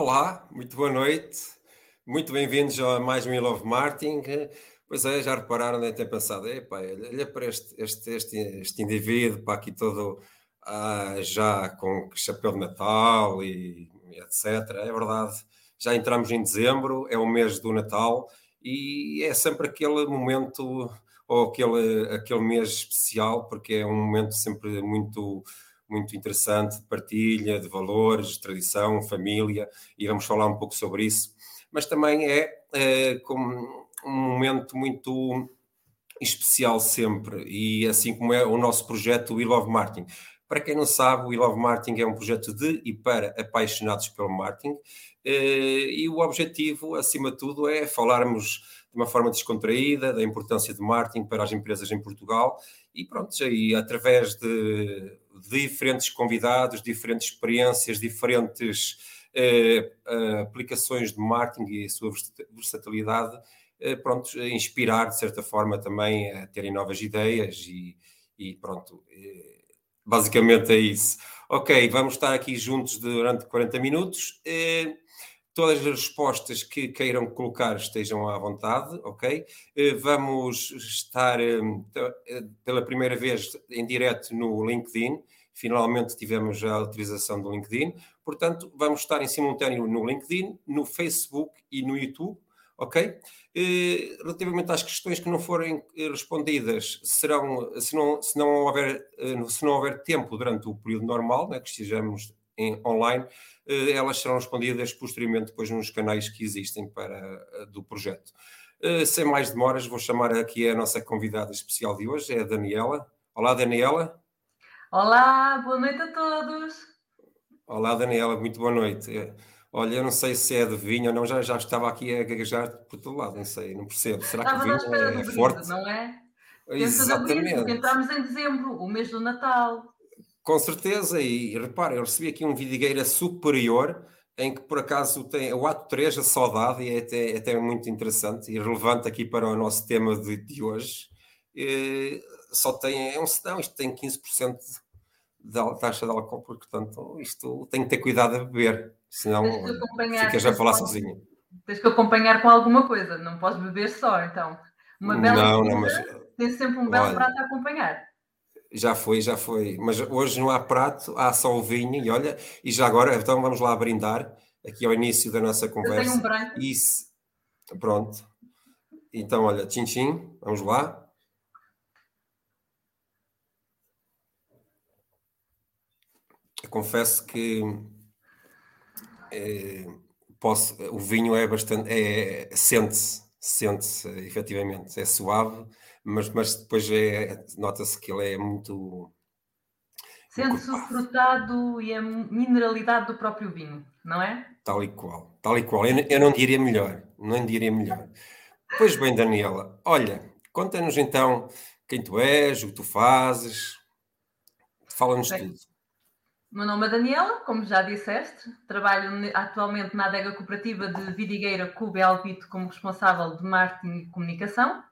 Olá, muito boa noite. Muito bem-vindos a mais um I Love Martin. Pois é, já repararam, nem ter pensado, epá, olha para este, este, este, este indivíduo, para aqui todo ah, já com chapéu de Natal e, e etc. É verdade, já entramos em dezembro, é o mês do Natal e é sempre aquele momento ou aquele, aquele mês especial, porque é um momento sempre muito muito interessante de partilha de valores, de tradição, família, e vamos falar um pouco sobre isso. Mas também é, é como um momento muito especial sempre, e assim como é o nosso projeto We Love Marketing. Para quem não sabe, o We Love Marketing é um projeto de e para apaixonados pelo marketing, eh, e o objetivo, acima de tudo, é falarmos de uma forma descontraída da importância de marketing para as empresas em Portugal e pronto, aí através de diferentes convidados, diferentes experiências, diferentes eh, eh, aplicações de marketing e a sua versatilidade, eh, pronto, inspirar de certa forma também a terem novas ideias e, e pronto, eh, basicamente é isso. Ok, vamos estar aqui juntos durante 40 minutos. Eh, todas as respostas que queiram colocar estejam à vontade, ok? Eh, vamos estar eh, eh, pela primeira vez em direto no LinkedIn. Finalmente tivemos a utilização do LinkedIn. Portanto, vamos estar em simultâneo no LinkedIn, no Facebook e no YouTube, ok? Relativamente às questões que não forem respondidas, serão, se não, se não, houver, se não houver tempo durante o período normal, né, que estejamos em, online, eh, elas serão respondidas posteriormente depois nos canais que existem para, eh, do projeto. Eh, sem mais demoras, vou chamar aqui a nossa convidada especial de hoje, é a Daniela. Olá, Daniela. Olá, boa noite a todos. Olá, Daniela, muito boa noite. Olha, eu não sei se é de vinho ou não, já, já estava aqui a gaguejar por todo lado, não sei, não percebo. Será Estava que o vinho é, é forte? Não é? Exatamente. Brinde, entramos em dezembro, o mês do Natal. Com certeza, e, e repare, eu recebi aqui um Vidigueira superior, em que por acaso tem o ato 3, a saudade, e é até, é até muito interessante e relevante aqui para o nosso tema de, de hoje. E, só tem, é um sedão, isto tem 15% de taxa de álcool, portanto, isto tem que ter cuidado a beber, senão ficas a falar sozinho. Tens que acompanhar com alguma coisa, não podes beber só, então. Uma bela não, não, mas, tem sempre um belo olha, prato a acompanhar. Já foi, já foi. Mas hoje não há prato, há só o vinho. E olha, e já agora, então vamos lá brindar aqui ao início da nossa conversa. Eu tenho um branco. Isso. Pronto. Então, olha, tchim, tchim, vamos lá. Eu confesso que é, posso, o vinho é bastante, é, sente-se, sente-se efetivamente, é suave mas, mas depois é, nota-se que ele é muito. Sente-se o frutado e a mineralidade do próprio vinho, não é? Tal e qual, tal e qual. Eu, eu não diria melhor, não diria melhor. Pois bem, Daniela, olha, conta-nos então quem tu és, o que tu fazes, fala-nos tudo. Meu nome é Daniela, como já disseste, trabalho atualmente na adega cooperativa de Vidigueira Cube Albito como responsável de marketing e comunicação.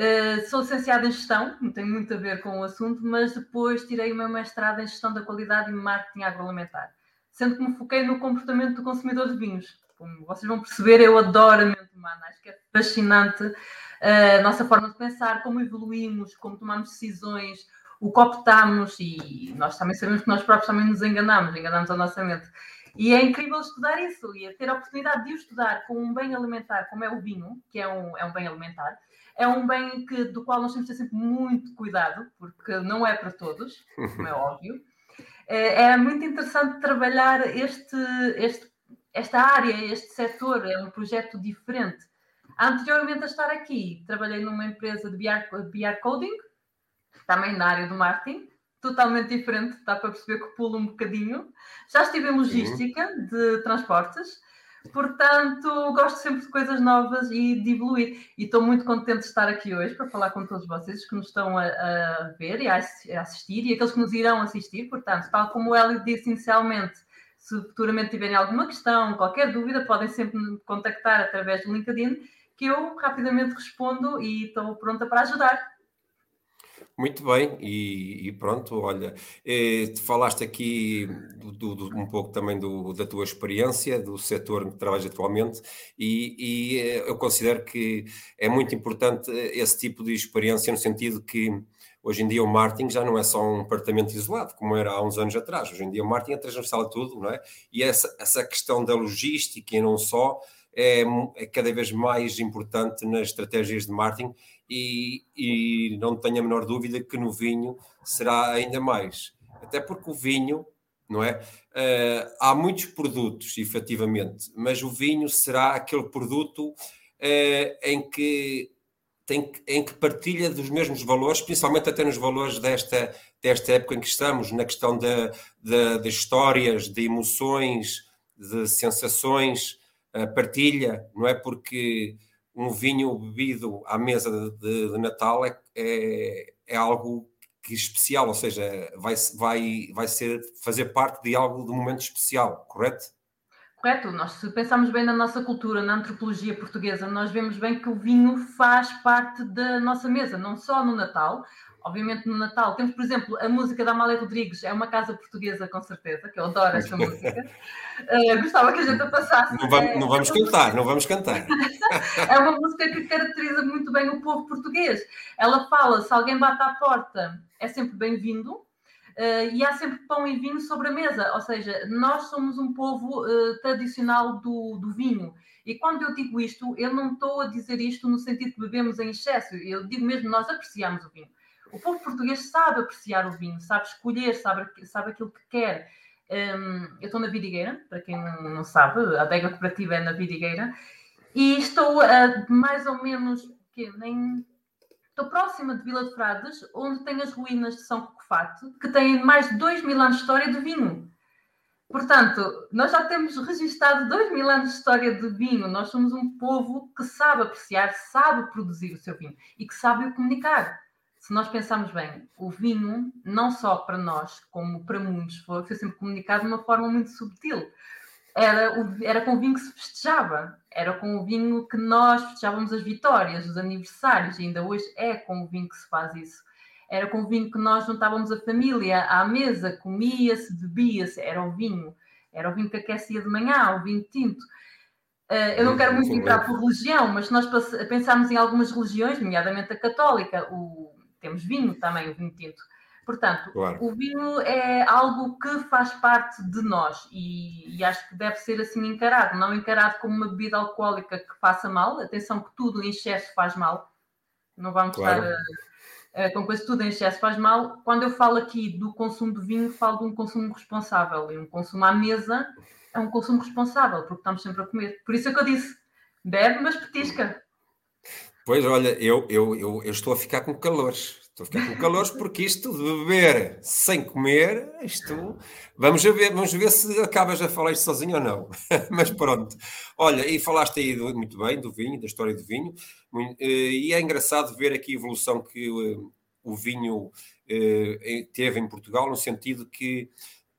Uh, sou licenciada em gestão, não tem muito a ver com o assunto, mas depois tirei meu mestrado em gestão da qualidade e marketing agroalimentar, sendo que me foquei no comportamento do consumidor de vinhos. Como vocês vão perceber, eu adoro a mente humana, acho que é fascinante uh, a nossa forma de pensar, como evoluímos, como tomamos decisões, o que optamos e nós também sabemos que nós próprios também nos enganamos, enganamos a nossa mente. E é incrível estudar isso e ter a oportunidade de o estudar com um bem alimentar, como é o vinho, que é um, é um bem alimentar, é um bem que, do qual nós temos que ter sempre muito cuidado, porque não é para todos, como é óbvio. É, é muito interessante trabalhar este, este, esta área, este setor, é um projeto diferente. Anteriormente a estar aqui, trabalhei numa empresa de BR, BR Coding, também na área do marketing, totalmente diferente, dá para perceber que pulo um bocadinho. Já estive em logística de transportes, Portanto, gosto sempre de coisas novas e de evoluir. E estou muito contente de estar aqui hoje para falar com todos vocês que nos estão a, a ver e a, assistir e aqueles que nos irão assistir. Portanto, tal como o Hélio disse inicialmente, se futuramente tiverem alguma questão, qualquer dúvida, podem sempre me contactar através do LinkedIn, que eu rapidamente respondo e estou pronta para ajudar. Muito bem, e, e pronto, olha, eh, falaste aqui do, do, um pouco também do, da tua experiência, do setor que trabalhas atualmente, e, e eh, eu considero que é muito importante esse tipo de experiência, no sentido que hoje em dia o marketing já não é só um departamento isolado, como era há uns anos atrás, hoje em dia o marketing é transversal a tudo, não é? E essa, essa questão da logística e não só é, é cada vez mais importante nas estratégias de marketing e, e não tenho a menor dúvida que no vinho será ainda mais. Até porque o vinho, não é? Uh, há muitos produtos, efetivamente, mas o vinho será aquele produto uh, em que tem, em que partilha dos mesmos valores, principalmente até nos valores desta, desta época em que estamos, na questão de, de, de histórias, de emoções, de sensações, uh, partilha, não é? Porque um vinho bebido à mesa de, de Natal é, é, é, algo que especial, ou seja, vai, vai, vai ser fazer parte de algo de um momento especial, correto? Correto, nós se pensarmos bem na nossa cultura, na antropologia portuguesa, nós vemos bem que o vinho faz parte da nossa mesa, não só no Natal, obviamente no Natal. Temos, por exemplo, a música da Amália Rodrigues, é uma casa portuguesa, com certeza, que eu adoro esta música. Uh, gostava que a gente a passasse. Não vamos, não vamos cantar, não vamos cantar. é uma música que caracteriza muito bem o povo português. Ela fala: se alguém bate à porta, é sempre bem-vindo. Uh, e há sempre pão e vinho sobre a mesa, ou seja, nós somos um povo uh, tradicional do, do vinho. E quando eu digo isto, eu não estou a dizer isto no sentido que bebemos em excesso, eu digo mesmo nós apreciamos o vinho. O povo português sabe apreciar o vinho, sabe escolher, sabe, sabe aquilo que quer. Um, eu estou na Vidigueira, para quem não, sabe, a adega cooperativa é na Vidigueira, e estou a mais ou menos, que nem estou próxima de Vila de Frades, onde tem as ruínas de São Cocofato, que têm mais de 2 mil anos de história de vinho. Portanto, nós já temos registado 2 mil anos de história de vinho. Nós somos um povo que sabe apreciar, sabe produzir o seu vinho e que sabe o comunicar se nós pensarmos bem, o vinho, não só para nós, como para muitos, foi, foi sempre comunicado de uma forma muito subtil. Era, o, era com o vinho que se festejava, era com o vinho que nós festejávamos as vitórias, os aniversários, e ainda hoje é com o vinho que se faz isso. Era com o vinho que nós juntávamos a família à mesa, comia-se, bebia-se, era o vinho. Era o vinho que aquecia de manhã, o vinho tinto. Uh, eu não quero muito entrar por religião, mas se nós pensarmos em algumas religiões, nomeadamente a católica, o, temos vinho também, o vinho tinto. Portanto, claro. o vinho é algo que faz parte de nós e, e, acho que deve ser assim encarado, não encarado como uma bebida alcoólica que faça mal. Atenção que tudo em excesso faz mal. Não vamos claro. estar a, a, com coisa tudo em excesso faz mal. Quando eu falo aqui do consumo de vinho, falo de um consumo responsável e um consumo à mesa é um consumo responsável, porque estamos sempre a comer. Por isso é que eu disse, bebe, mas petisca. Pois, olha, eu, eu, eu, eu, estou a ficar com calores. Estou a ficar com calores porque isto de beber sem comer, isto. Vamos ver, vamos ver se acabas a falar isto sozinho ou não. Mas pronto. Olha, e falaste aí do, muito bem do vinho, da história do vinho, eh, e é engraçado ver aqui a evolução que eh, o vinho eh, teve em Portugal, no sentido que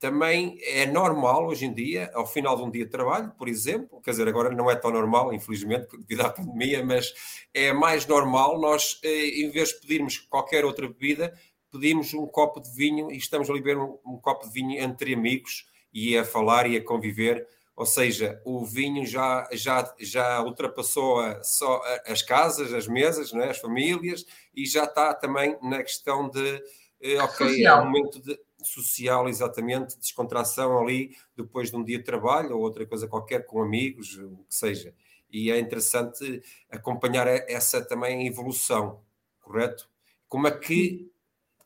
também é normal hoje em dia, ao final de um dia de trabalho, por exemplo, quer dizer, agora não é tão normal, infelizmente, devido à pandemia, mas é mais normal nós, eh, em vez de pedirmos qualquer outra bebida, pedimos um copo de vinho e estamos a beber um, um copo de vinho entre amigos e a falar e a conviver. Ou seja, o vinho já, já, já ultrapassou a, só as casas, as mesas, né, as famílias, e já está também na questão de, eh, ok, Social. é um momento de social, exatamente, descontração ali depois de um dia de trabalho ou outra coisa qualquer com amigos, o que seja. E é interessante acompanhar essa também evolução, correto? Como é que,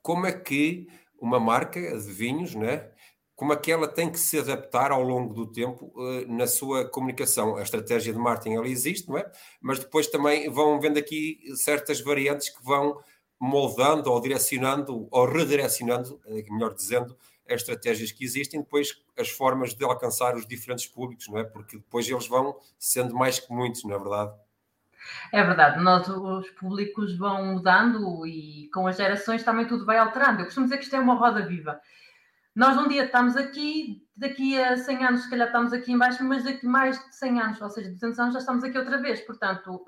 como é que uma marca de vinhos, né? como é que ela tem que se adaptar ao longo do tempo uh, na sua comunicação. A estratégia de marketing ali existe, não é? Mas depois também vão vendo aqui certas variantes que vão moldando ou direcionando ou redirecionando, eh, melhor dizendo, as estratégias que existem, depois as formas de alcançar os diferentes públicos, não é? Porque depois eles vão sendo mais que muitos, não é verdade? É verdade, nós, os públicos vão mudando e com as gerações também tudo vai alterando. Eu costumo dizer que isto é uma roda viva. Nós um dia estamos aqui, daqui a 100 anos, se calhar estamos aqui embaixo, mas daqui mais de 100 anos, ou seja, 200 anos, já estamos aqui outra vez. Portanto,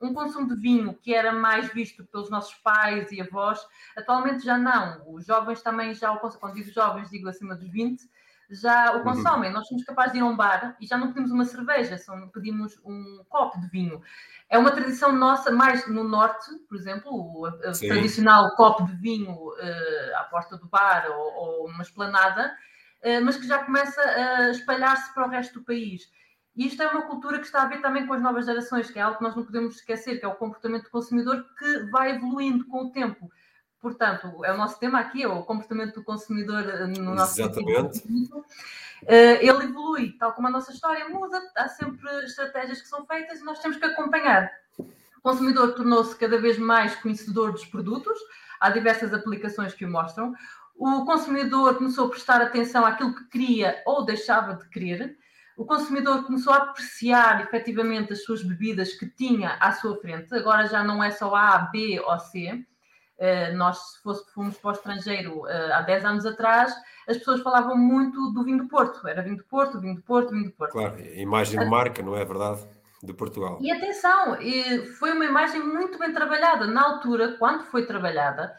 um, um consumo de vinho que era mais visto pelos nossos pais e avós, atualmente já não. Os jovens também já. Quando digo jovens, digo acima dos 20, já o consomem. Uhum. Nós somos capazes de ir a um bar e já não pedimos uma cerveja, só pedimos um copo de vinho. É uma tradição nossa, mais no norte, por exemplo, o tradicional copo de vinho uh, à porta do bar ou, ou uma esplanada, uh, mas que já começa a espalhar-se para o resto do país. E isto é uma cultura que está a ver também com as novas gerações, que é algo que nós não podemos esquecer, que é o comportamento do consumidor que vai evoluindo com o tempo. Portanto, é o nosso tema aqui, é o comportamento do consumidor eh, no nosso Exatamente. Sentido. Uh, ele evolui, tal como a nossa história muda, há sempre estratégias que são feitas e nós temos que acompanhar. O consumidor tornou-se cada vez mais conhecedor dos produtos, há diversas aplicações que o mostram. O consumidor começou a prestar atenção àquilo que queria ou deixava de querer. O consumidor começou a apreciar efetivamente as suas bebidas que tinha à sua frente. Agora já não é só A, B ou C eh, nós, se fosse, fomos para o estrangeiro eh, há 10 anos atrás, as pessoas falavam muito do vinho do Porto. Era vinho do Porto, vinho do Porto, vinho do Porto. Claro, imagem de marca, não é verdade? De Portugal. E atenção, foi uma imagem muito bem trabalhada. Na altura, quando foi trabalhada,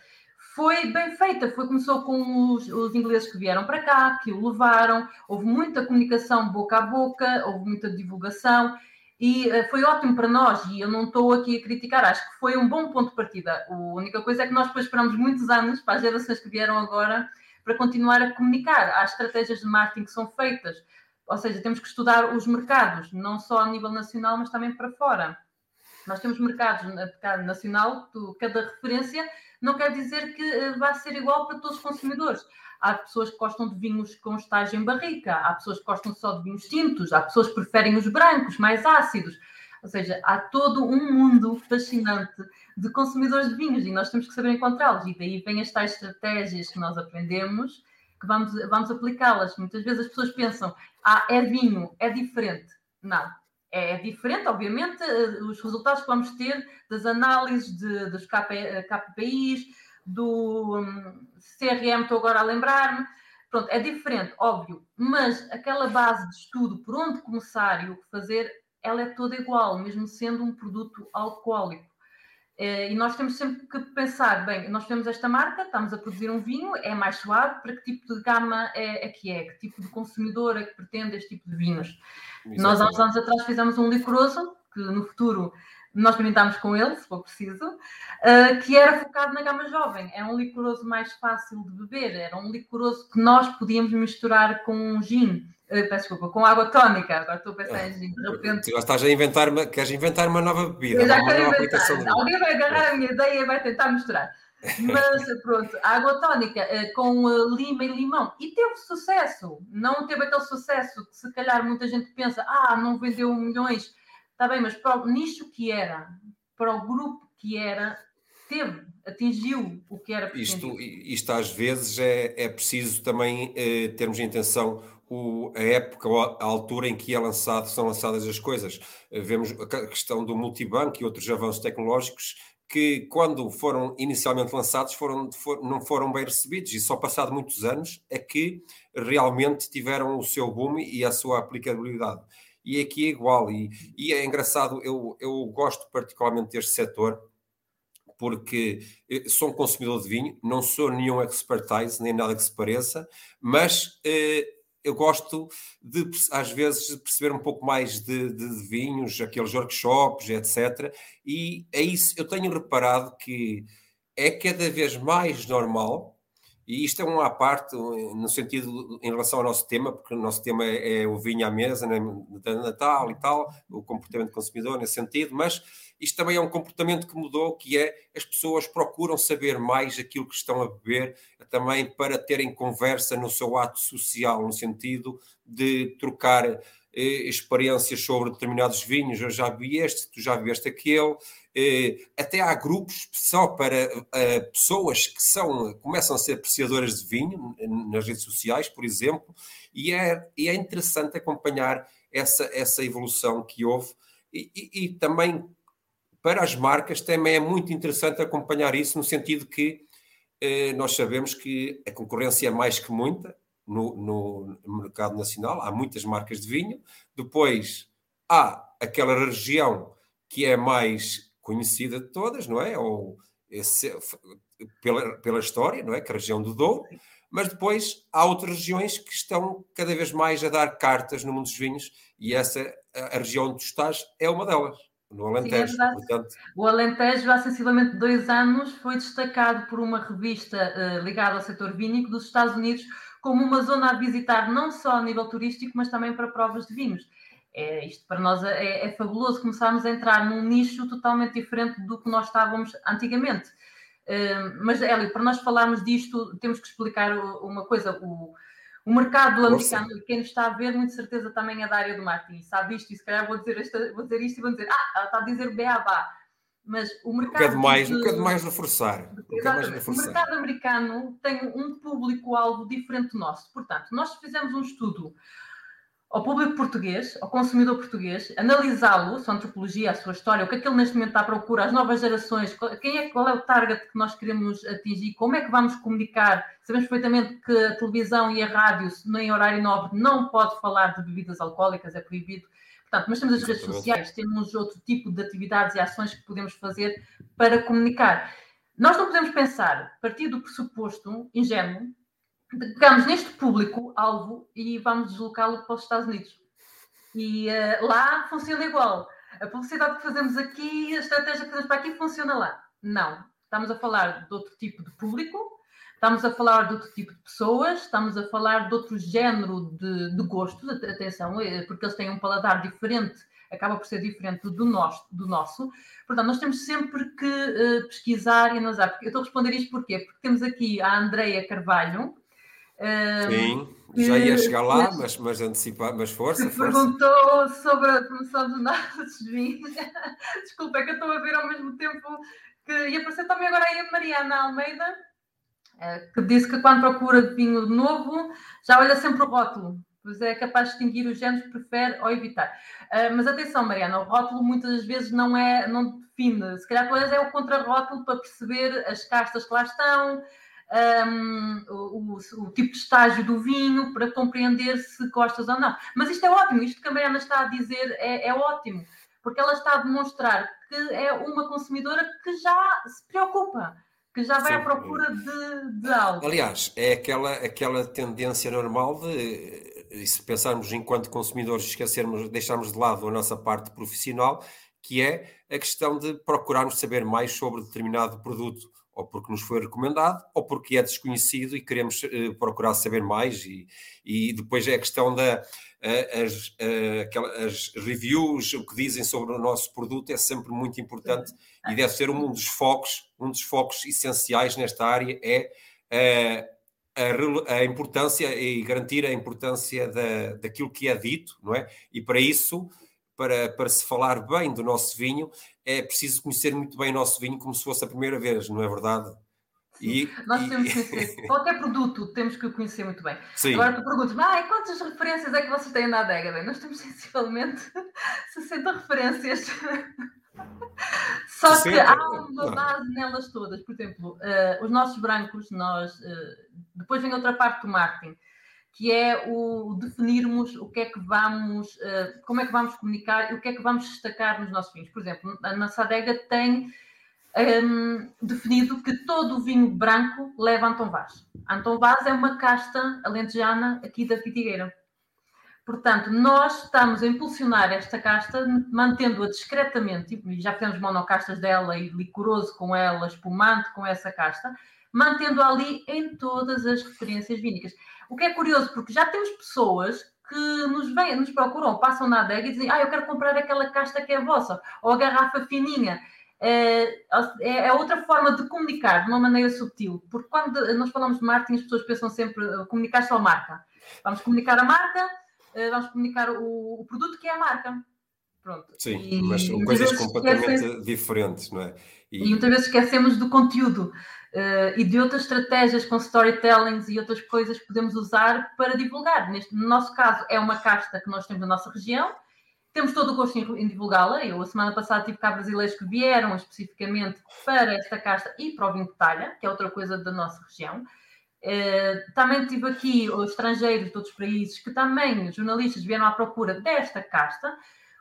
foi bem feita. Foi, começou com os, os, ingleses que vieram para cá, que o levaram. Houve muita comunicação boca a boca, houve muita divulgação e uh, foi ótimo para nós e eu não estou aqui a criticar, acho que foi um bom ponto de partida. A única coisa é que nós depois esperamos muitos anos para as gerações que vieram agora para continuar a comunicar. Há estratégias de marketing que são feitas, ou seja, temos que estudar os mercados, não só a nível nacional, mas também para fora. Nós temos mercados mercado nacional, cada referência não quer dizer que eh, vai ser igual para todos os consumidores. Há pessoas que gostam de vinhos com estágio em barrica, há pessoas que gostam só de vinhos tintos, há pessoas que preferem os brancos, mais ácidos. Ou seja, há todo um mundo fascinante de consumidores de vinhos e nós temos que saber encontrá-los. E daí vêm as tais estratégias que nós aprendemos, que vamos, vamos aplicá-las. Muitas vezes as pessoas pensam, ah, é vinho, é diferente. Não, é diferente, obviamente, eh, os resultados que vamos ter das análises de, dos KPIs, do hum, CRM, estou agora a lembrar-me. Pronto, é diferente, óbvio, mas aquela base de estudo por onde começar e o que fazer, ela é toda igual, mesmo sendo um produto alcoólico. Eh, e nós temos sempre que pensar, bem, nós temos esta marca, estamos a produzir um vinho, é mais suave, para que tipo de gama é, é que é? Que tipo de consumidor é que pretende este tipo de vinhos? Exatamente. Nós, há uns anos atrás, fizemos um licoroso, que no futuro nós experimentámos com ele, se for preciso, uh, que era focado na gama jovem. Era um licoroso mais fácil de beber, era um licoroso que nós podíamos misturar com um gin. Uh, peço desculpa, com água tónica. Agora estou a pensar em gin. De repente... estás a inventar, uma, queres inventar uma nova bebida. Eu já quero inventar. Alguém vai agarrar a minha ideia e vai tentar misturar. Mas pronto, a água tónica com lima e limão. E teve sucesso. Não teve aquele sucesso que se calhar muita gente pensa, ah, não vendeu milhões. Está bem, mas para o nicho que era, para o grupo que era, teve, atingiu o que era Isto, isto às vezes é, é preciso também eh, termos em atenção o, a época, a altura em que é lançado, são lançadas as coisas. Eh, vemos a questão do multibanco e outros avanços tecnológicos que, quando foram inicialmente lançados, foram, for, não foram bem recebidos. E só passado muitos anos é que realmente tiveram o seu boom e a sua aplicabilidade e aqui é igual. E, e é engraçado, eu, eu gosto particularmente deste setor, porque sou um consumidor de vinho, não sou nenhum expertise, nem nada que se pareça, mas eh, eu gosto de, às vezes, perceber um pouco mais de, de, de, vinhos, aqueles workshops, etc. E é isso, eu tenho reparado que é cada vez mais normal e isto é um à parte, no sentido, em relação ao nosso tema, porque o nosso tema é, é o vinho à mesa, né, de Natal e tal, o comportamento do consumidor nesse sentido, mas isto também é um comportamento que mudou, que é as pessoas procuram saber mais aquilo que estão a beber, também para terem conversa no seu ato social, no sentido de trocar experiências sobre determinados vinhos, eu já vi este, tu já viste aquele, eh, até há grupos só para eh, pessoas que são, começam a ser apreciadoras de vinho nas redes sociais, por exemplo, e é, e é interessante acompanhar essa, essa evolução que houve. E, e, e também para as marcas também é muito interessante acompanhar isso no sentido que eh, nós sabemos que a concorrência é mais que muita no, no mercado nacional, há muitas marcas de vinho. Depois há aquela região que é mais conhecida de todas, não é? Ou esse, pela, pela história, não é? Que é a região do Douro. Mas depois há outras regiões que estão cada vez mais a dar cartas no mundo dos vinhos e essa, a, região onde tu estás, é uma delas no Alentejo. Sim, é portanto... O Alentejo, há sensivelmente dois anos, foi destacado por uma revista uh, ligada ao setor vínico dos Estados Unidos como uma zona a visitar não só a nível turístico, mas também para provas de vinhos. É, isto para nós é, é fabuloso começarmos a entrar num nicho totalmente diferente do que nós estávamos antigamente. Uh, mas, Hélio, para nós falarmos disto, temos que explicar uma coisa. O, o mercado americano, quem nos está a ver, muito certeza também é da área do marketing, sabe isto, e se calhar vou dizer, esta, vou dizer isto e vão dizer, ah, ela está a dizer beabá. Mas o mercado. Um mais, de, um mais reforçar. Um mais reforçar. O mercado americano tem um público-alvo diferente do nosso. Portanto, nós fizemos um estudo ao público português, ao consumidor português, analisá-lo, a sua antropologia, a sua história, o que é que ele neste momento está à procura, as novas gerações, quem é, qual é o target que nós queremos atingir, como é que vamos comunicar. Sabemos perfeitamente que a televisão e a rádio, nem horário nobre, não pode falar de bebidas alcoólicas, é proibido. Portanto, mas temos as redes sociais, temos outro tipo de atividades e ações que podemos fazer para comunicar. Nós não podemos pensar, partir do pressuposto ingênuo, pegamos neste público-alvo e vamos deslocá-lo para os Estados Unidos. E uh, lá funciona igual. A publicidade que fazemos aqui, a estratégia que fazemos para aqui funciona lá. Não. Estamos a falar de outro tipo de público, estamos a falar de outro tipo de pessoas, estamos a falar de outro género de, de gostos, atenção, eh, porque eles têm um paladar diferente, acaba por ser diferente do nosso. Do nosso. Portanto, nós temos sempre que uh, pesquisar e analisar. Eu estou a responder isto porquê? Porque temos aqui a Andreia Carvalho, Sim, já ia chegar lá, mas, mas antecipar, mas força, força. Perguntou sobre a promoção dos nossos vinhos. Desculpa, é que eu estou a ver ao mesmo tempo que ia aparecer também agora aí a Mariana Almeida, eh, que disse que quando procura vinho novo, já olha sempre o rótulo, pois é capaz de distinguir os géneros, prefere ou evitar. Uh, mas atenção, Mariana, o rótulo muitas vezes não é, não define, se calhar tu é o contra-rótulo para perceber as castas que lá estão, um, o, o, tipo de estágio do vinho para compreender se gostas ou não. Mas isto é ótimo, isto que a Mariana está a dizer é, é ótimo, porque ela está a demonstrar que é uma consumidora que já se preocupa que já vai Sim. à procura de, de, algo. Aliás, é aquela, aquela tendência normal de, se pensarmos enquanto consumidores, esquecermos, deixarmos de lado a nossa parte profissional, que é a questão de procurarmos saber mais sobre determinado produto ou porque nos foi recomendado, ou porque é desconhecido e queremos uh, procurar saber mais. E, e depois é a questão da. Uh, uh, as reviews, o que dizem sobre o nosso produto é sempre muito importante e deve ser um dos focos, um dos focos essenciais nesta área é a, a, importância e garantir a importância da, daquilo que é dito, não é? E para isso, para, para se falar bem do nosso vinho, é preciso conhecer muito bem o nosso vinho como se fosse a primeira vez, não é verdade? E, Nós e... temos que conhecer qualquer produto, temos que o conhecer muito bem. Sim. Agora tu perguntas-me, ah, quantas referências é que vocês têm na adega? Bem, nós temos sensivelmente 60 referências. Só 60? que há uma base nelas todas. Por exemplo, uh, os nossos brancos, nós. Uh, depois vem outra parte do marketing que é o definirmos o que é que vamos, uh, como é que vamos comunicar e o que é que vamos destacar nos nossos vinhos. Por exemplo, a nossa adega tem um, ehm, definido que todo o vinho branco leva Anton Vaz. Anton Vaz é uma casta alentejana aqui da Fitigueira. Portanto, nós estamos a impulsionar esta casta, mantendo-a discretamente, e já fizemos monocastas dela e licoroso com ela, espumante com essa casta, mantendo-a ali em todas as referências vínicas. O que é curioso, porque já temos pessoas que nos vêm, nos procuram, passam na adega e dizem: Ah, eu quero comprar aquela casta que é vossa, ou a garrafa fininha. É, é, é outra forma de comunicar de uma maneira sutil, porque quando nós falamos de marketing, as pessoas pensam sempre uh, comunicar só a marca. Vamos comunicar a marca, uh, vamos comunicar o, o, produto que é a marca. Pronto. Sim, e, mas são coisas completamente esquecem... diferentes, não é? E... e muitas vezes esquecemos do conteúdo. Uh, e de outras estratégias com storytellings e outras coisas que podemos usar para divulgar. Neste, no nosso caso, é uma casta que nós temos na nossa região Temos todo o gosto em, divulgá-la. Eu, a semana passada, tive cá brasileiros que vieram especificamente para esta casta e para o vinho de talha, que é outra coisa da nossa região. Uh, também tive aqui os estrangeiros de outros países que também, jornalistas, vieram à procura desta casta.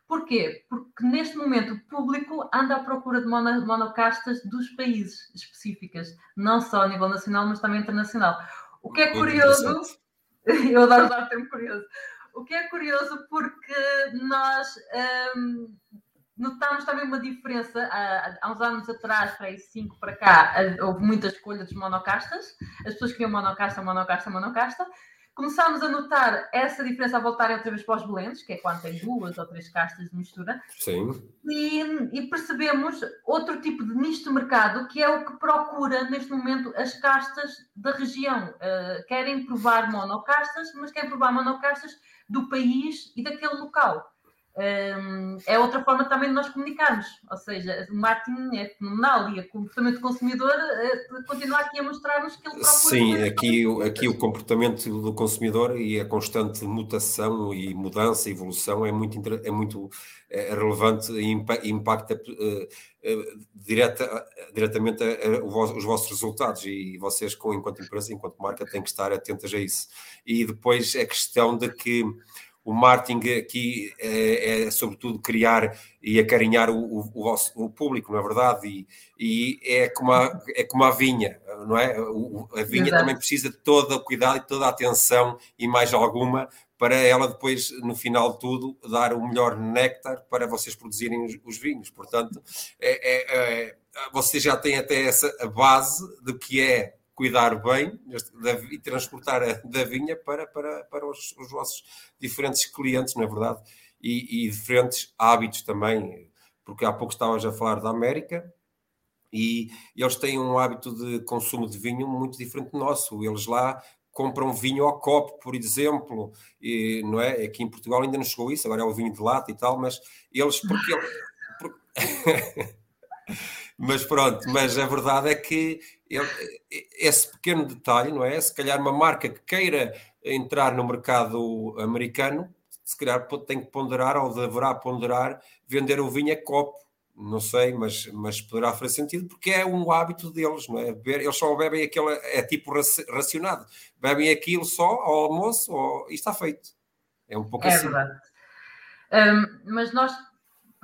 Porquê? Porque neste momento o público anda à procura de mono, monocastas dos países específicas, não só a nível nacional, mas também internacional. O que é curioso, eu adoro usar o termo curioso, o que é curioso porque nós um, notamos também uma diferença há, há uns anos atrás, para aí cinco para cá, houve muita escolha dos monocastas, as pessoas queriam monocasta, monocasta, monocasta. Começámos a notar essa diferença a voltar outra vez para os blends, que é quando tem duas ou três castas de mistura. Sim. E, e, percebemos outro tipo de nicho de mercado, que é o que procura neste momento as castas da região. Uh, querem provar monocastas, mas querem provar monocastas do país e daquele local. É outra forma também de nós comunicarmos, ou seja, o marketing é fenomenal e o comportamento do consumidor uh, continua aqui a mostrar-nos que ele procura. Sim, aqui, aqui o comportamento do consumidor e a constante mutação e mudança, evolução é muito, é muito é relevante e impacta uh, uh, direta, diretamente a, a, os vossos resultados e vocês, enquanto empresa, enquanto marca, têm que estar atentas a isso. E depois a questão de que o marketing aqui é, é, sobretudo criar e acarinhar o, o, o, vosso, o público, não é verdade? E, e, é, como a, é como a vinha, não é? O, a vinha Exato. também precisa de todo o cuidado e toda a atenção e mais alguma para ela depois, no final de tudo, dar o melhor néctar para vocês produzirem os, os vinhos. Portanto, é, é, é, vocês já têm até essa base de que é cuidar bem e transportar a, da vinha para, para, para os, os vossos diferentes clientes, não é verdade? E, e, diferentes hábitos também, porque há pouco estavas a falar da América e eles têm um hábito de consumo de vinho muito diferente do nosso. Eles lá compram vinho ao copo, por exemplo, e, não é? Aqui em Portugal ainda não chegou isso, agora é o vinho de lata e tal, mas eles, porque... Porque... mas pronto, mas a verdade é que esse pequeno detalhe, não é? Se calhar uma marca que queira entrar no mercado americano, se calhar tem que ponderar ou deverá ponderar vender o vinho a copo. Não sei, mas, mas poderá fazer sentido porque é um hábito deles, não é? Eles só bebem aquele, é tipo racionado, bebem aquilo só ao almoço ou, e está feito. É um pouco é assim. Verdade. Um, mas nós,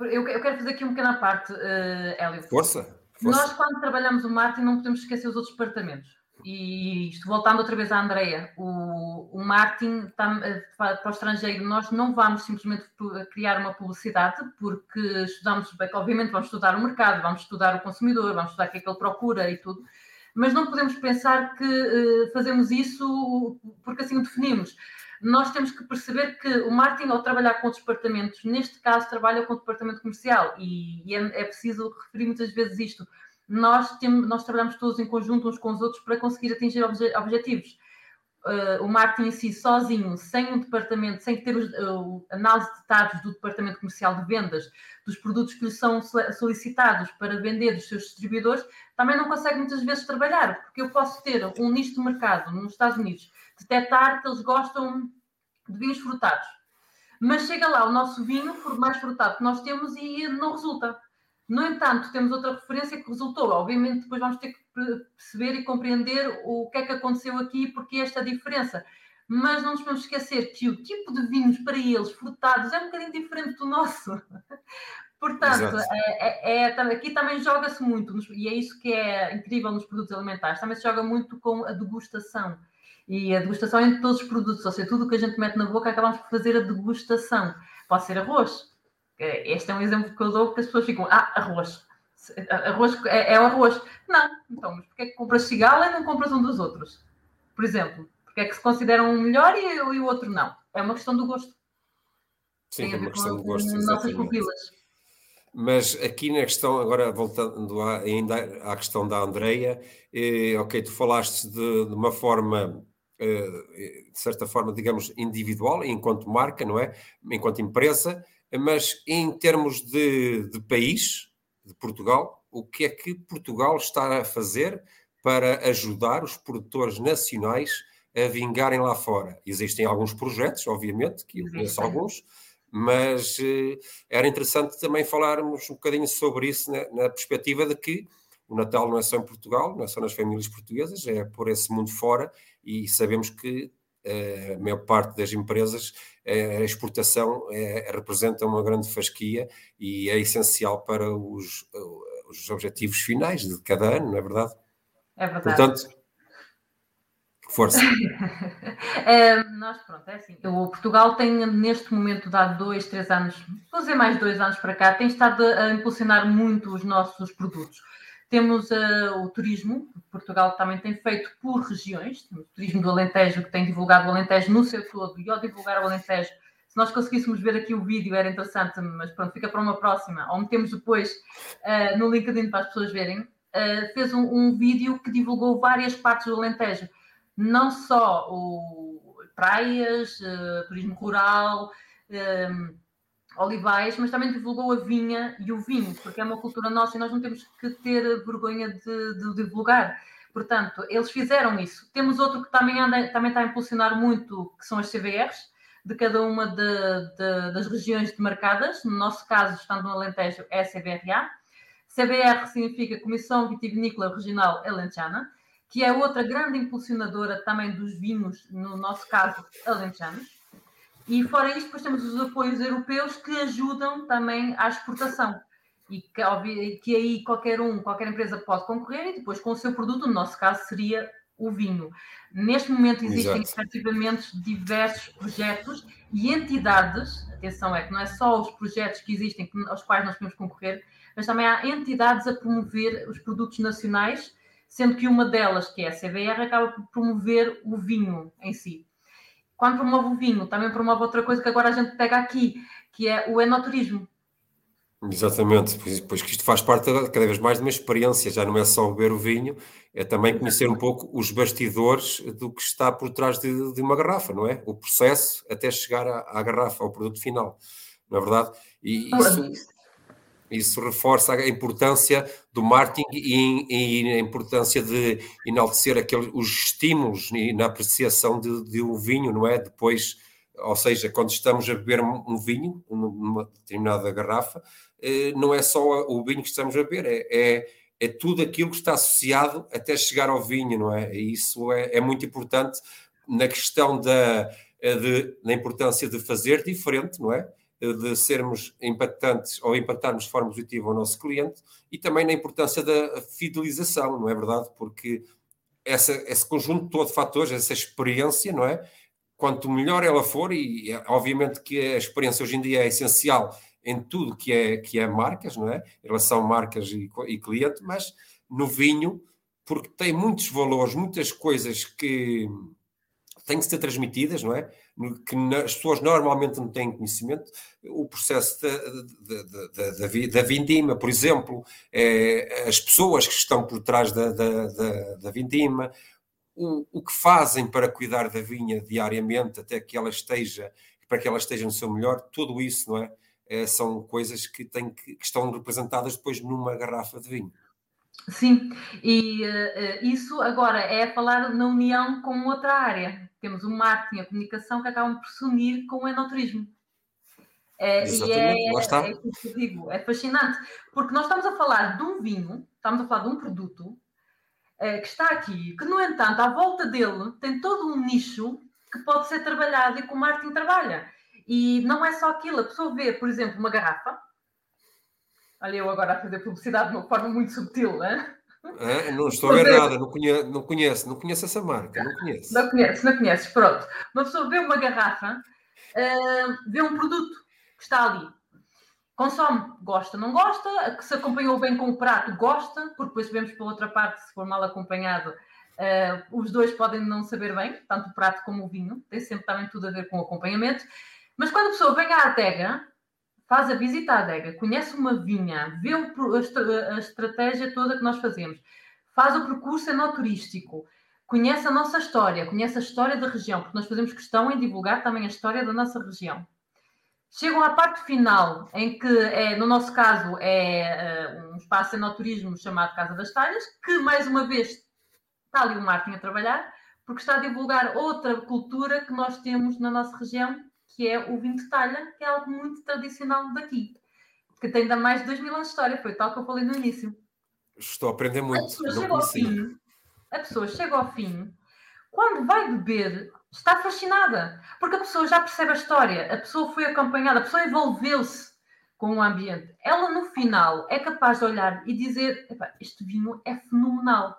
eu, eu, quero fazer aqui uma pequena parte, uh, Hélio. Força. Nós, quando trabalhamos o marketing, não podemos esquecer os outros departamentos. E isto, voltando outra vez à Andreia, o, o marketing eh, para o estrangeiro, nós não vamos simplesmente criar uma publicidade, porque estudamos, obviamente vamos estudar o mercado, vamos estudar o consumidor, vamos estudar o que é que ele procura e tudo, mas não podemos pensar que uh, fazemos isso porque assim o definimos. Nós temos que perceber que o marketing, ao trabalhar com os departamentos, neste caso, trabalha com o departamento comercial e, e é, é, preciso referir muitas vezes isto. Nós, temos, nós trabalhamos todos em conjunto uns com os outros para conseguir atingir obje, objetivos. Uh, o marketing em si, sozinho, sem um departamento, sem ter os, uh, análise de dados do departamento comercial de vendas, dos produtos que lhe são solicitados para vender dos seus distribuidores, também não consegue muitas vezes trabalhar, porque eu posso ter um nicho de mercado nos Estados Unidos detectar que eles gostam de vinhos frutados. Mas chega lá o nosso vinho mais frutado que nós temos e não resulta. No entanto, temos outra referência que resultou. Obviamente, depois vamos ter que perceber e compreender o que é que aconteceu aqui e porque esta diferença. Mas não nos podemos esquecer que o tipo de vinhos para eles frutados é um bocadinho diferente do nosso. Portanto, é, é, é, aqui também joga-se muito, e é isso que é incrível nos produtos alimentares, também se joga muito com a degustação. E a degustação é entre todos os produtos, ou seja, tudo o que a gente mete na boca acabamos por fazer a degustação. Pode ser arroz. É, este é um exemplo que eu dou que as pessoas ficam, ah, arroz. Arroz é, é o arroz. Não, então, mas porquê é que compras cigala e não compras um dos outros? Por exemplo, porque é que se consideram um melhor e, e o outro não? É uma questão do gosto. Sim, é uma questão do gosto. Nossas pupilas. Mas aqui na questão, agora voltando ainda à questão da Andreia, eh, ok, tu falaste de, de uma forma de certa forma, digamos, individual, enquanto marca, não é? Enquanto empresa, mas em termos de, de país, de Portugal, o que é que Portugal está a fazer para ajudar os produtores nacionais a vingarem lá fora? Existem alguns projetos, obviamente, que eu conheço alguns, mas eh, era interessante também falarmos um bocadinho sobre isso na, na, perspectiva de que o Natal não é só em Portugal, não é só nas famílias portuguesas, é por esse mundo fora e sabemos que eh, a maior parte das empresas a exportação é, representa uma grande fasquia e é essencial para os, os objetivos finais de cada ano, não é verdade? É verdade. Portanto, força. é, nós, pronto, é assim. O Portugal tem, neste momento, dado dois, três anos, vou dizer mais dois anos para cá, tem estado a impulsionar muito os nossos produtos. Temos uh, o turismo, Portugal também tem feito por regiões, temos o turismo do Alentejo, que tem divulgado o Alentejo no seu todo, e ao divulgar o Alentejo, se nós conseguíssemos ver aqui o vídeo era interessante, mas pronto, fica para uma próxima, ou metemos depois uh, no LinkedIn para as pessoas verem, uh, fez um, um, vídeo que divulgou várias partes do Alentejo, não só o praias, turismo rural, olivais, mas também divulgou a vinha e o vinho, porque é uma cultura nossa e nós não temos que ter vergonha de, de divulgar. Portanto, eles fizeram isso. Temos outro que também, anda, também está a impulsionar muito, que são as CVRs, de cada uma de, de, das regiões demarcadas. No nosso caso, estando no Alentejo, é a CBRA. CBR significa Comissão Vitivinícola Regional Alentejana, que é outra grande impulsionadora também dos vinhos, no nosso caso, alentejanos. E fora isto, depois temos os apoios europeus que ajudam também à exportação. E que, que aí qualquer um, qualquer empresa pode concorrer e depois com o seu produto, no nosso caso seria o vinho. Neste momento existem Exato. efetivamente diversos projetos e entidades, atenção, é que não é só os projetos que existem aos quais nós podemos concorrer, mas também há entidades a promover os produtos nacionais, sendo que uma delas, que é a CBR, acaba por promover o vinho em si. Quando promove o vinho, também promove outra coisa que agora a gente pega aqui, que é o enoturismo. Exatamente, pois que isto faz parte cada vez mais de uma experiência, já não é só beber o vinho, é também conhecer um pouco os bastidores do que está por trás de, de uma garrafa, não é? O processo até chegar à, à garrafa, ao produto final, não é verdade? E isso, isso reforça a importância do marketing e, e a importância de enaltecer aqueles, os estímulos na apreciação de, de um vinho, não é? Depois, ou seja, quando estamos a beber um vinho, numa determinada garrafa, eh, não é só o vinho que estamos a beber, é, é, é tudo aquilo que está associado até chegar ao vinho, não é? E isso é, é muito importante na questão da, de, da importância de fazer diferente, não é? De sermos impactantes ou impactarmos de forma positiva o nosso cliente e também na importância da fidelização, não é verdade? Porque essa, esse conjunto todo de fatores, essa experiência, não é? Quanto melhor ela for, e obviamente que a experiência hoje em dia é essencial em tudo que é, que é marcas, não é? Em relação a marcas e, e cliente, mas no vinho, porque tem muitos valores, muitas coisas que têm que ser transmitidas, não é? Que as pessoas normalmente não têm conhecimento, o processo da, da, da, da vindima, por exemplo, é, as pessoas que estão por trás da, da, da vindima, o, o que fazem para cuidar da vinha diariamente até que ela esteja, para que ela esteja no seu melhor, tudo isso, não é? é são coisas que, têm que, que estão representadas depois numa garrafa de vinho. Sim, e uh, isso agora é falar na união com outra área. Temos o marketing e a comunicação que acabam por se unir com o enoturismo. É, e é. É, é, digo, é fascinante, porque nós estamos a falar de um vinho, estamos a falar de um produto é, que está aqui, que no entanto, à volta dele tem todo um nicho que pode ser trabalhado e que o marketing trabalha. E não é só aquilo, a pessoa vê, por exemplo, uma garrafa, Olha, eu agora a fazer publicidade de uma forma muito subtil, né? É, não estou a ver nada, não conheço, não conheço, não conheço essa marca, não conheço. Não conheces, não conheces, pronto. Uma pessoa vê uma garrafa, uh, vê um produto que está ali, consome, gosta, não gosta, que se acompanhou bem com o prato, gosta, porque depois vemos pela outra parte, se for mal acompanhado, uh, os dois podem não saber bem, tanto o prato como o vinho, tem sempre também tudo a ver com o acompanhamento. Mas quando a pessoa vem à adega, faz a visita à adega, conhece uma vinha, vê a, estratégia toda que nós fazemos, faz o percurso enoturístico, conhece a nossa história, conhece a história da região, porque nós fazemos questão em divulgar também a história da nossa região. Chegam à parte final, em que, é, no nosso caso, é uh, um espaço enoturismo chamado Casa das Talhas, que, mais uma vez, está ali o Martin a trabalhar, porque está a divulgar outra cultura que nós temos na nossa região, que é o vinho de talha, que é algo muito tradicional daqui, que tem ainda mais de 2 mil anos de história, foi tal que eu falei no início. Estou a aprender muito. A pessoa, chega ao, fim, a pessoa chega ao fim, quando vai beber, está fascinada, porque a pessoa já percebe a história, a pessoa foi acompanhada, a pessoa envolveu-se com o ambiente. Ela, no final, é capaz de olhar e dizer: este vinho é fenomenal.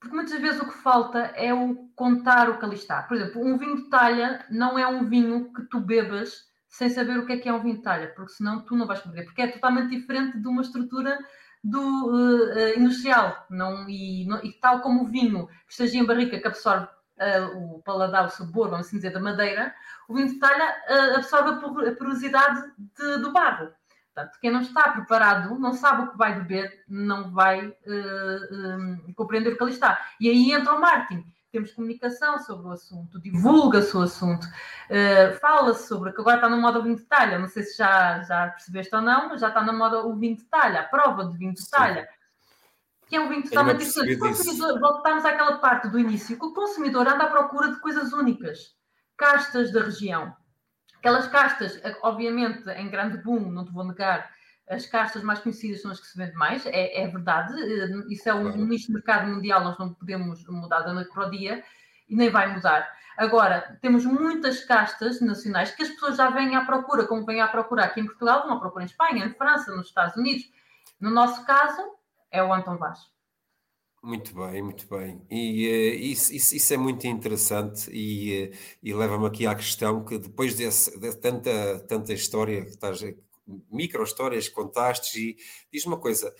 Porque muitas vezes o que falta é o contar o que ali está. Por exemplo, um vinho de talha não é um vinho que tu bebas sem saber o que é que é um vinho de talha, porque senão tu não vais beber, porque é totalmente diferente de uma estrutura do uh, industrial. Não, e, não, e, tal como o vinho que estagia em barrica que absorve uh, o paladar, o sabor, vamos assim dizer, da madeira, o vinho de talha uh, absorve a porosidade de, do barro. Portanto, quem não está preparado, não sabe o que vai beber, não vai uh, compreender o que ali está. E aí entra o marketing. Temos comunicação sobre o assunto, divulga-se o assunto, uh, fala-se sobre, que agora está na moda o vinho de talha, não sei se já, já percebeste ou não, mas já está na moda o vinho de talha, a prova de vinho de talha. Sim que é um vinho totalmente diferente. voltamos àquela parte do início, que o consumidor anda à procura de coisas únicas, castas da região. Aquelas castas, obviamente, em grande boom, não te vou negar, as castas mais conhecidas são as que se vendem mais, é, é verdade, eh, isso é um, um nicho de mercado mundial, nós não podemos mudar da noite para o dia e nem vai mudar. Agora, temos muitas castas nacionais que as pessoas já vêm à procura, como vêm à procura aqui em Portugal, vão à procura em Espanha, em França, nos Estados Unidos. No nosso caso, é o Anton Vaz. Muito bem, muito bem. E uh, isso, isso, isso, é muito interessante e, uh, e leva-me aqui à questão que depois desse, de tanta, tanta história, que estás, micro-histórias que contaste, e diz uma coisa,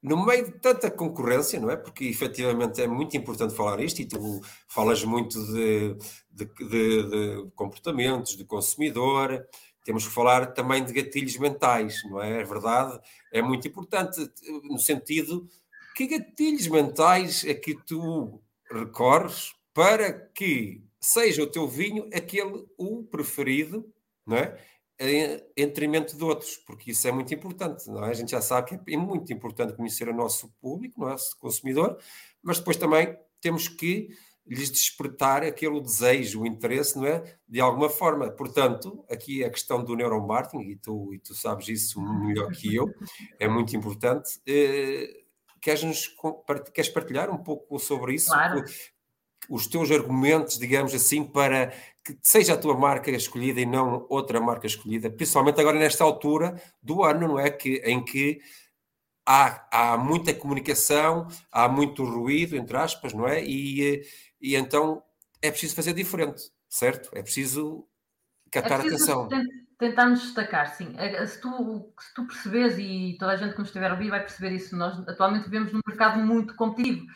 no meio de tanta concorrência, não é? Porque efetivamente é muito importante falar isto e tu falas muito de, de, de, de comportamentos do consumidor, temos que falar também de gatilhos mentais, não é? É verdade, é muito importante no sentido que gatilhos mentais é que tu recorres para que seja o teu vinho aquele o preferido, não é? Em detrimento de outros, porque isso é muito importante, não é? A gente já sabe que é muito importante conhecer o nosso público, o nosso consumidor, mas depois também temos que lhes despertar aquele desejo, o interesse, não é? De alguma forma. Portanto, aqui a questão do neuromarketing, e tu, e tu sabes isso melhor que eu, é muito importante. Eh, queres, queres partilhar um pouco sobre isso? Claro. Os teus argumentos, digamos assim, para que seja a tua marca escolhida e não outra marca escolhida, principalmente agora nesta altura do ano, não é? Que, em que há, há muita comunicação, há muito ruído, entre aspas, não é? E, e então é preciso fazer diferente, certo? É preciso captar é preciso atenção. Tentarmos destacar, sim. Se tu, se tu percebes, e toda a gente que nos estiver a ouvir vai perceber isso, nós atualmente vivemos num mercado muito competitivo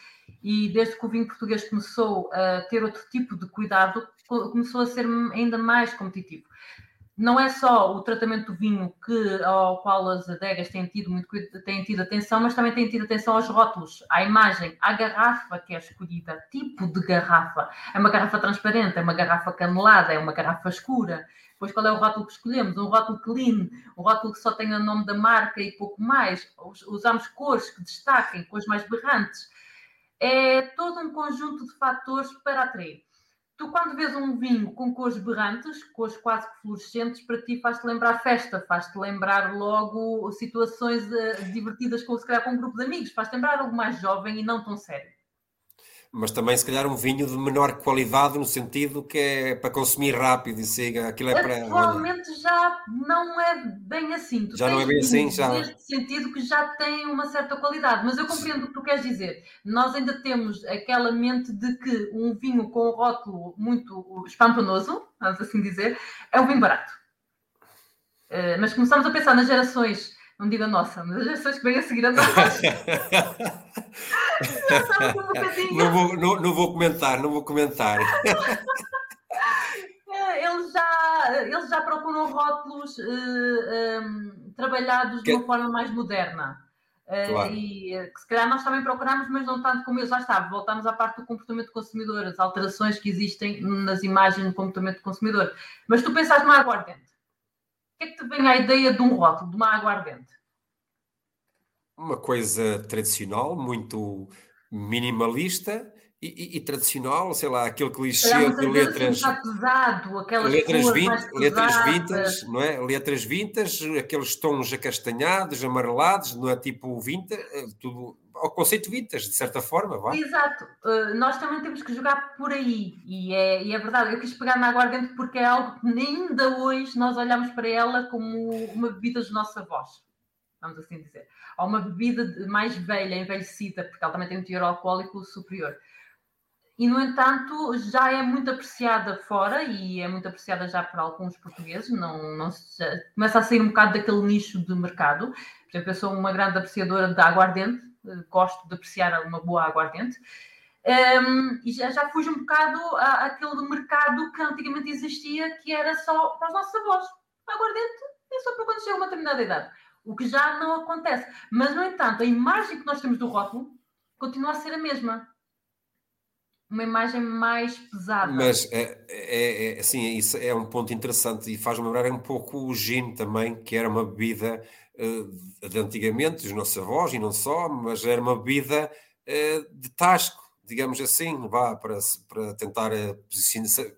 e desde que o vinho português começou a ter outro tipo de cuidado, começou a ser ainda mais competitivo não é só o tratamento do vinho que, ao qual as adegas têm tido, muito, têm tido atenção, mas também têm tido atenção aos rótulos, à imagem, à garrafa que é escolhida, tipo de garrafa. É uma garrafa transparente, é uma garrafa canelada, é uma garrafa escura. Depois, qual é o rótulo que escolhemos? Um rótulo clean, um rótulo que só tem o nome da marca e pouco mais. Usamos cores que destaquem, cores mais berrantes. É todo um conjunto de fatores para atrair tu quando vês um vinho com cores berrantes, cores quase que fluorescentes, para ti faz-te lembrar festa, faz-te lembrar logo situações uh, divertidas com, se calhar, com um grupo de amigos, faz-te lembrar algo mais jovem e não tão sério mas também se calhar um vinho de menor qualidade no sentido que é para consumir rápido e siga aquilo é para atualmente já não é bem assim. Tu já não é bem assim já. neste sentido que já tem uma certa qualidade mas eu compreendo o que tu queres dizer. Nós ainda temos aquela mente de que um vinho com um rótulo muito espantoso vamos assim dizer é um vinho barato. Eh, mas começamos a pensar nas gerações não digo a nossa, mas as gerações que vêm a seguir a nós. não, vou, não, não vou comentar, não vou comentar. É, eles já, eles já procuram rótulos uh, eh, um, ehm, trabalhados que... de uma forma mais moderna. Uh, claro. E uh, que se calhar nós também procuramos, mas não tanto como eles. Já está, voltamos à parte do comportamento do consumidor, as alterações que existem nas imagens do comportamento do consumidor. Mas tu pensaste no aguardente que é que te vem à ideia de um rótulo, de uma aguardente? Uma coisa tradicional, muito minimalista e, e, tradicional, sei lá, aquele clichê de assim letras. Assim, pesado, aquelas letras, 20, letras vintas, não é? Letras vintas, aqueles tons acastanhados, amarelados, não é tipo vinta, é tudo ao conceito vintage, de certa forma. Vai. Exato, uh, nós também temos que jogar por aí, e é, e é verdade. Eu quis pegar na aguardente porque é algo que ainda hoje nós olhamos para ela como uma bebida dos nossos avós, vamos assim dizer. Ou uma bebida mais velha, envelhecida, porque ela também tem um teor alcoólico superior e no entanto já é muito apreciada fora e é muito apreciada já por alguns portugueses, não, não começa a sair um bocado daquele nicho de mercado. Por exemplo, eu sou uma grande apreciadora da aguardente, gosto de apreciar uma boa aguardente. Um, e já, já fujo um bocado à, àquele mercado que antigamente existia, que era só para os nossos avós. Aguardente é só para quando chega uma determinada idade. O que já não acontece. Mas, no entanto, a imagem que nós temos do rótulo continua a ser a mesma uma imagem mais pesada. Mas é, é, é, assim, isso é um ponto interessante e faz-me lembrar um pouco o gin também, que era uma bebida de antigamente, dos nossos avós e não só, mas era uma bebida uh, de tasco, digamos assim, vá, para, para tentar uh,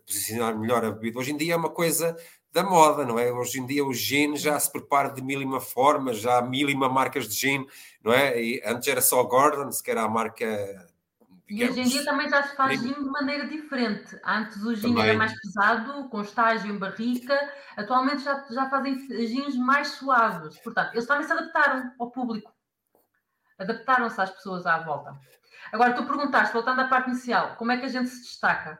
posicionar, melhor a bebida. Hoje em dia é uma coisa da moda, não é? Hoje em dia o gin já se prepara de mil e uma formas, já há mil e uma marcas de gin, não é? E antes era só Gordon, que era a marca e hoje em dia também já se faz gin de maneira diferente. Antes o gin era mais pesado, com estágio em barrica. Atualmente já, já fazem gins mais suaves. Portanto, eles também se adaptaram ao público. Adaptaram-se às pessoas à volta. Agora, tu perguntaste, voltando à parte inicial, como é que a gente se destaca?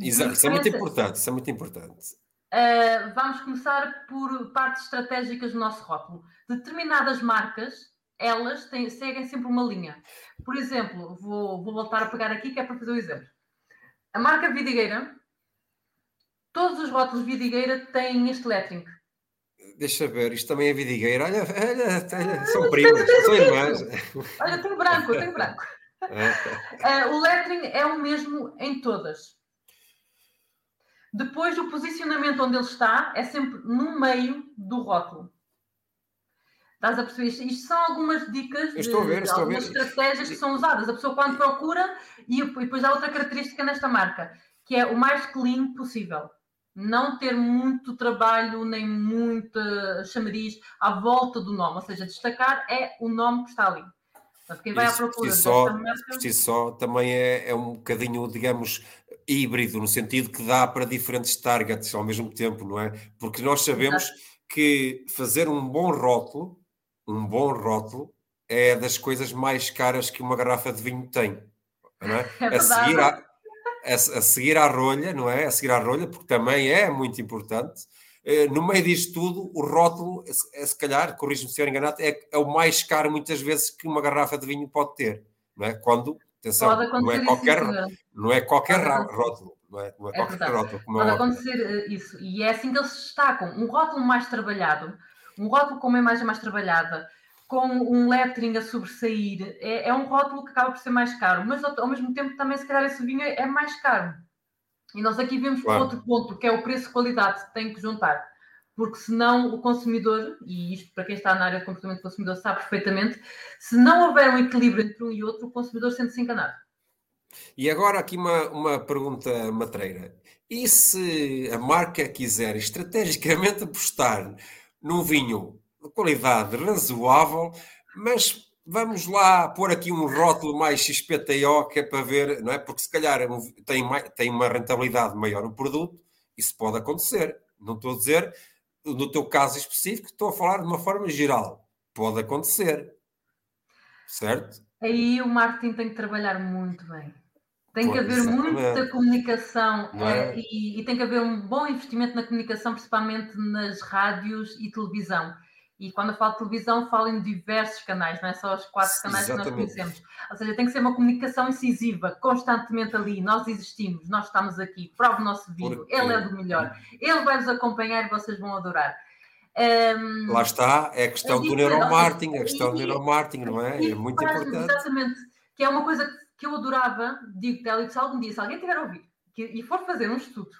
Exato, isso é muito importante. Isso é muito importante. Uh, vamos começar por partes estratégicas do nosso rótulo. Determinadas marcas elas têm, seguem sempre uma linha. Por exemplo, vou, vou voltar a pegar aqui, que é para fazer o exemplo. A marca Vidigueira, todos os rótulos Vidigueira têm este lettering. Deixa ver, isto também é Vidigueira. Olha, olha, olha são ah, primas, são irmãs. Olha, tenho branco, tenho branco. uh, o lettering é o mesmo em todas. Depois, o posicionamento onde ele está é sempre no meio do rótulo. Estás a perceber? Isto são algumas dicas de, ver, de algumas estratégias que são usadas. A pessoa quando procura, e, depois há outra característica nesta marca, que é o mais clean possível. Não ter muito trabalho, nem muita chamariz à volta do nome. Ou seja, destacar é o nome que está ali. Portanto, quem vai Isso, à procura só, marca... Por si só, também é, é um bocadinho, digamos, híbrido, no sentido que dá para diferentes targets ao mesmo tempo, não é? Porque nós sabemos Exato. que fazer um bom rótulo um bom rótulo é das coisas mais caras que uma garrafa de vinho tem. Não é? é a, seguir a, a, a, seguir à rolha, não é? A seguir à rolha, porque também é muito importante. Eh, no meio disto tudo, o rótulo, é, se calhar, corrijo-me se estiver enganado, é, é o mais caro muitas vezes que uma garrafa de vinho pode ter. Não é? Quando, atenção, não é qualquer, não é qualquer rótulo. Não é, não é, é qualquer rótulo. Como pode acontecer isso. E é assim que eles se destacam. Um rótulo mais trabalhado um rótulo com uma imagem mais trabalhada, com um lettering a sobressair, é, é um rótulo que acaba por ser mais caro, mas ao, ao, mesmo tempo também, se calhar, esse vinho é, mais caro. E nós aqui vemos claro. outro ponto, que é o preço-qualidade que tem que juntar. Porque senão o consumidor, e isto para quem está na área de comportamento do consumidor sabe perfeitamente, se não houver um equilíbrio entre um e outro, o consumidor sente-se enganado. E agora aqui uma, uma pergunta matreira. E se a marca quiser estrategicamente apostar num vinho de qualidade razoável, mas vamos lá pôr aqui um rótulo mais XPTO, que é para ver, não é? Porque se calhar tem, tem uma rentabilidade maior no produto, isso pode acontecer. Não estou a dizer no teu caso específico, estou a falar de uma forma geral. Pode acontecer. Certo? Aí o marketing tem que trabalhar muito bem. Tem que haver muita comunicação é? Eh, e, e, tem que haver um bom investimento na comunicação, principalmente nas rádios e televisão. E quando eu falo de televisão, falo em diversos canais, não é só os quatro canais Exatamente. que nós conhecemos. Ou seja, tem que ser uma comunicação incisiva, constantemente ali. Nós existimos, nós estamos aqui, prova o nosso vídeo, Porque... ele é do melhor, ele vai nos acompanhar e vocês vão adorar. Um, Lá está, é a questão é do neuromarketing, a questão do neuromarketing, não é? É muito importante. Exatamente, que é uma coisa que que eu adorava, digo Télio, se algum dia, se alguém tiver ouvido que, e for fazer um estudo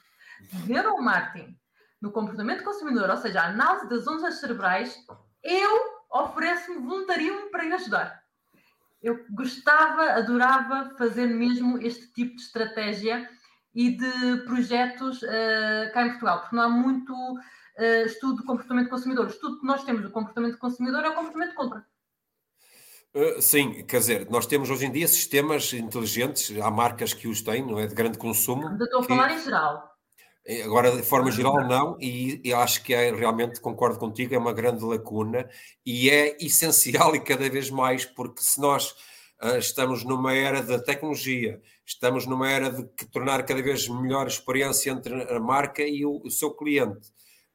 de neuromarketing no comportamento do consumidor, ou seja, a análise das ondas cerebrais, eu ofereço-me voluntarismo para ir ajudar. eu gostava, adorava fazer mesmo este tipo de estratégia e de projetos uh, cá em Portugal, porque não há muito uh, estudo de comportamento do consumidor. O estudo que nós temos do comportamento do consumidor é o comportamento de compra. Uh, sim, quer dizer, nós temos hoje em dia sistemas inteligentes, há marcas que os têm, não é? De grande consumo. Estou a falar em geral. Agora, de forma geral, não, e, e acho que é realmente, concordo contigo, é uma grande lacuna e é essencial e cada vez mais, porque se nós uh, estamos numa era da tecnologia, estamos numa era de tornar cada vez melhor a experiência entre a marca e o, o seu cliente,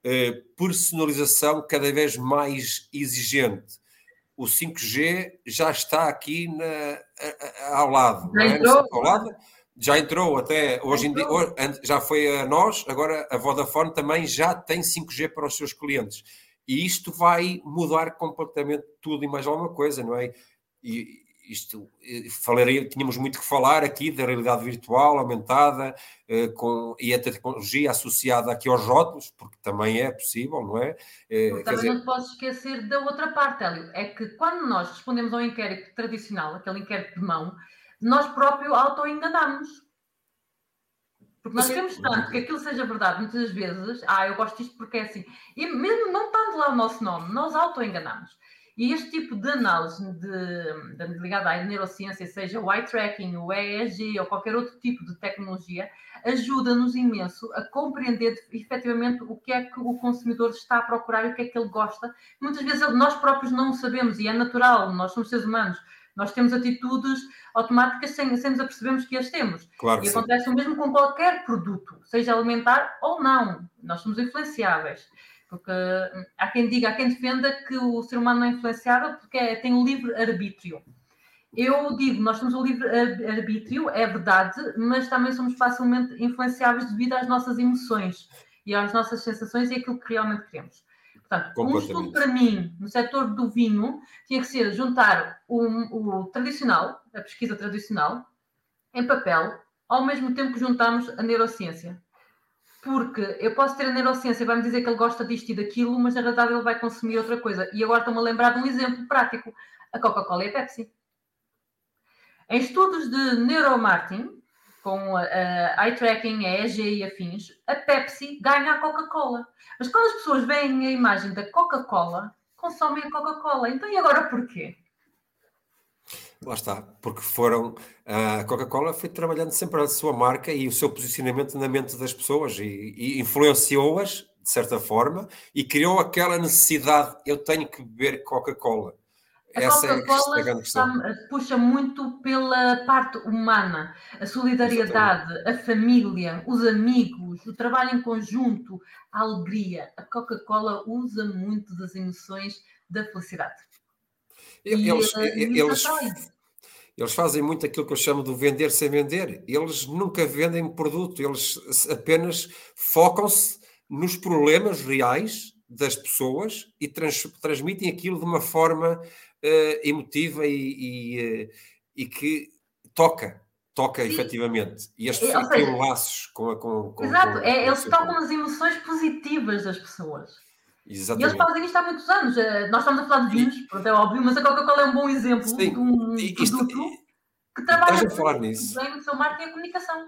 uh, personalização cada vez mais exigente. O 5G já está aqui na, a, a, ao lado, não é? ao lado já entrou até hoje em dia, já foi a nós, agora a Vodafone também já tem 5G para os seus clientes. E isto vai mudar completamente tudo e mais alguma coisa, não é? E isto, falaria, tínhamos muito que falar aqui da realidade virtual aumentada eh, com, e a tecnologia associada aqui aos rótulos, porque também é possível, não é? Eh, também dizer... não te posso esquecer da outra parte, Hélio, é que quando nós respondemos ao inquérito tradicional, aquele inquérito de mão, nós próprios auto-enganamos. Porque nós queremos tanto que aquilo seja verdade, muitas vezes, ah, eu gosto disto porque é assim. E mesmo não estando lá o nosso nome, nós auto-enganamos. E este tipo de análise de, de, ligada à neurociência, seja o eye tracking, o EEG ou qualquer outro tipo de tecnologia, ajuda-nos imenso a compreender efetivamente o que é que o consumidor está a procurar e o que é que ele gosta. Muitas vezes nós próprios não sabemos e é natural, nós somos seres humanos, nós temos atitudes automáticas sem, sem nos apercebermos que as temos. Claro e acontece sim. o mesmo com qualquer produto, seja alimentar ou não. Nós somos influenciáveis. Porque hum, há quem diga, há quem defenda que o ser humano não é influenciável porque é, tem um livre arbítrio. Eu digo, nós temos o livre arbítrio, é verdade, mas também somos facilmente influenciáveis devido às nossas emoções e às nossas sensações e aquilo que realmente queremos. Portanto, um estudo para mim, no setor do vinho, tinha que ser juntar o, o tradicional, a pesquisa tradicional, em papel, ao mesmo tempo que juntamos a neurociência. Porque eu posso ter a neurociência e vai-me dizer que ele gosta disto e daquilo, mas na verdade ele vai consumir outra coisa. E agora estou-me a lembrar de um exemplo prático: a Coca-Cola e a Pepsi. Em estudos de neuromarketing, com eye tracking, a EG e afins, a Pepsi ganha a Coca-Cola. Mas quando as pessoas veem a imagem da Coca-Cola, consomem a Coca-Cola. Então e agora porquê? Lá está, porque foram. A Coca-Cola foi trabalhando sempre a sua marca e o seu posicionamento na mente das pessoas e, e influenciou-as, de certa forma, e criou aquela necessidade: eu tenho que beber Coca-Cola. A Essa Coca-Cola é puxa muito pela parte humana, a solidariedade, Exatamente. a família, os amigos, o trabalho em conjunto, a alegria. A Coca-Cola usa muito das emoções da felicidade. Eles, e, eh, eles, eles fazem muito aquilo que eu chamo de vender sem vender. Eles nunca vendem produto, eles apenas focam-se nos problemas reais das pessoas e trans, transmitem aquilo de uma forma uh, emotiva e, e, uh, e, que toca, toca Sim. efetivamente. E as pessoas têm laços com a. Com, com, Exato, com, é, eles tocam as emoções positivas das pessoas. Exatamente. E eles fazem isto há muitos anos. Uh, nós estamos a falar de vinhos, pronto, é óbvio, mas a Coca-Cola é um bom exemplo Sim. de um isto, produto que trabalha a falar nisso. bem no seu marketing e a comunicação.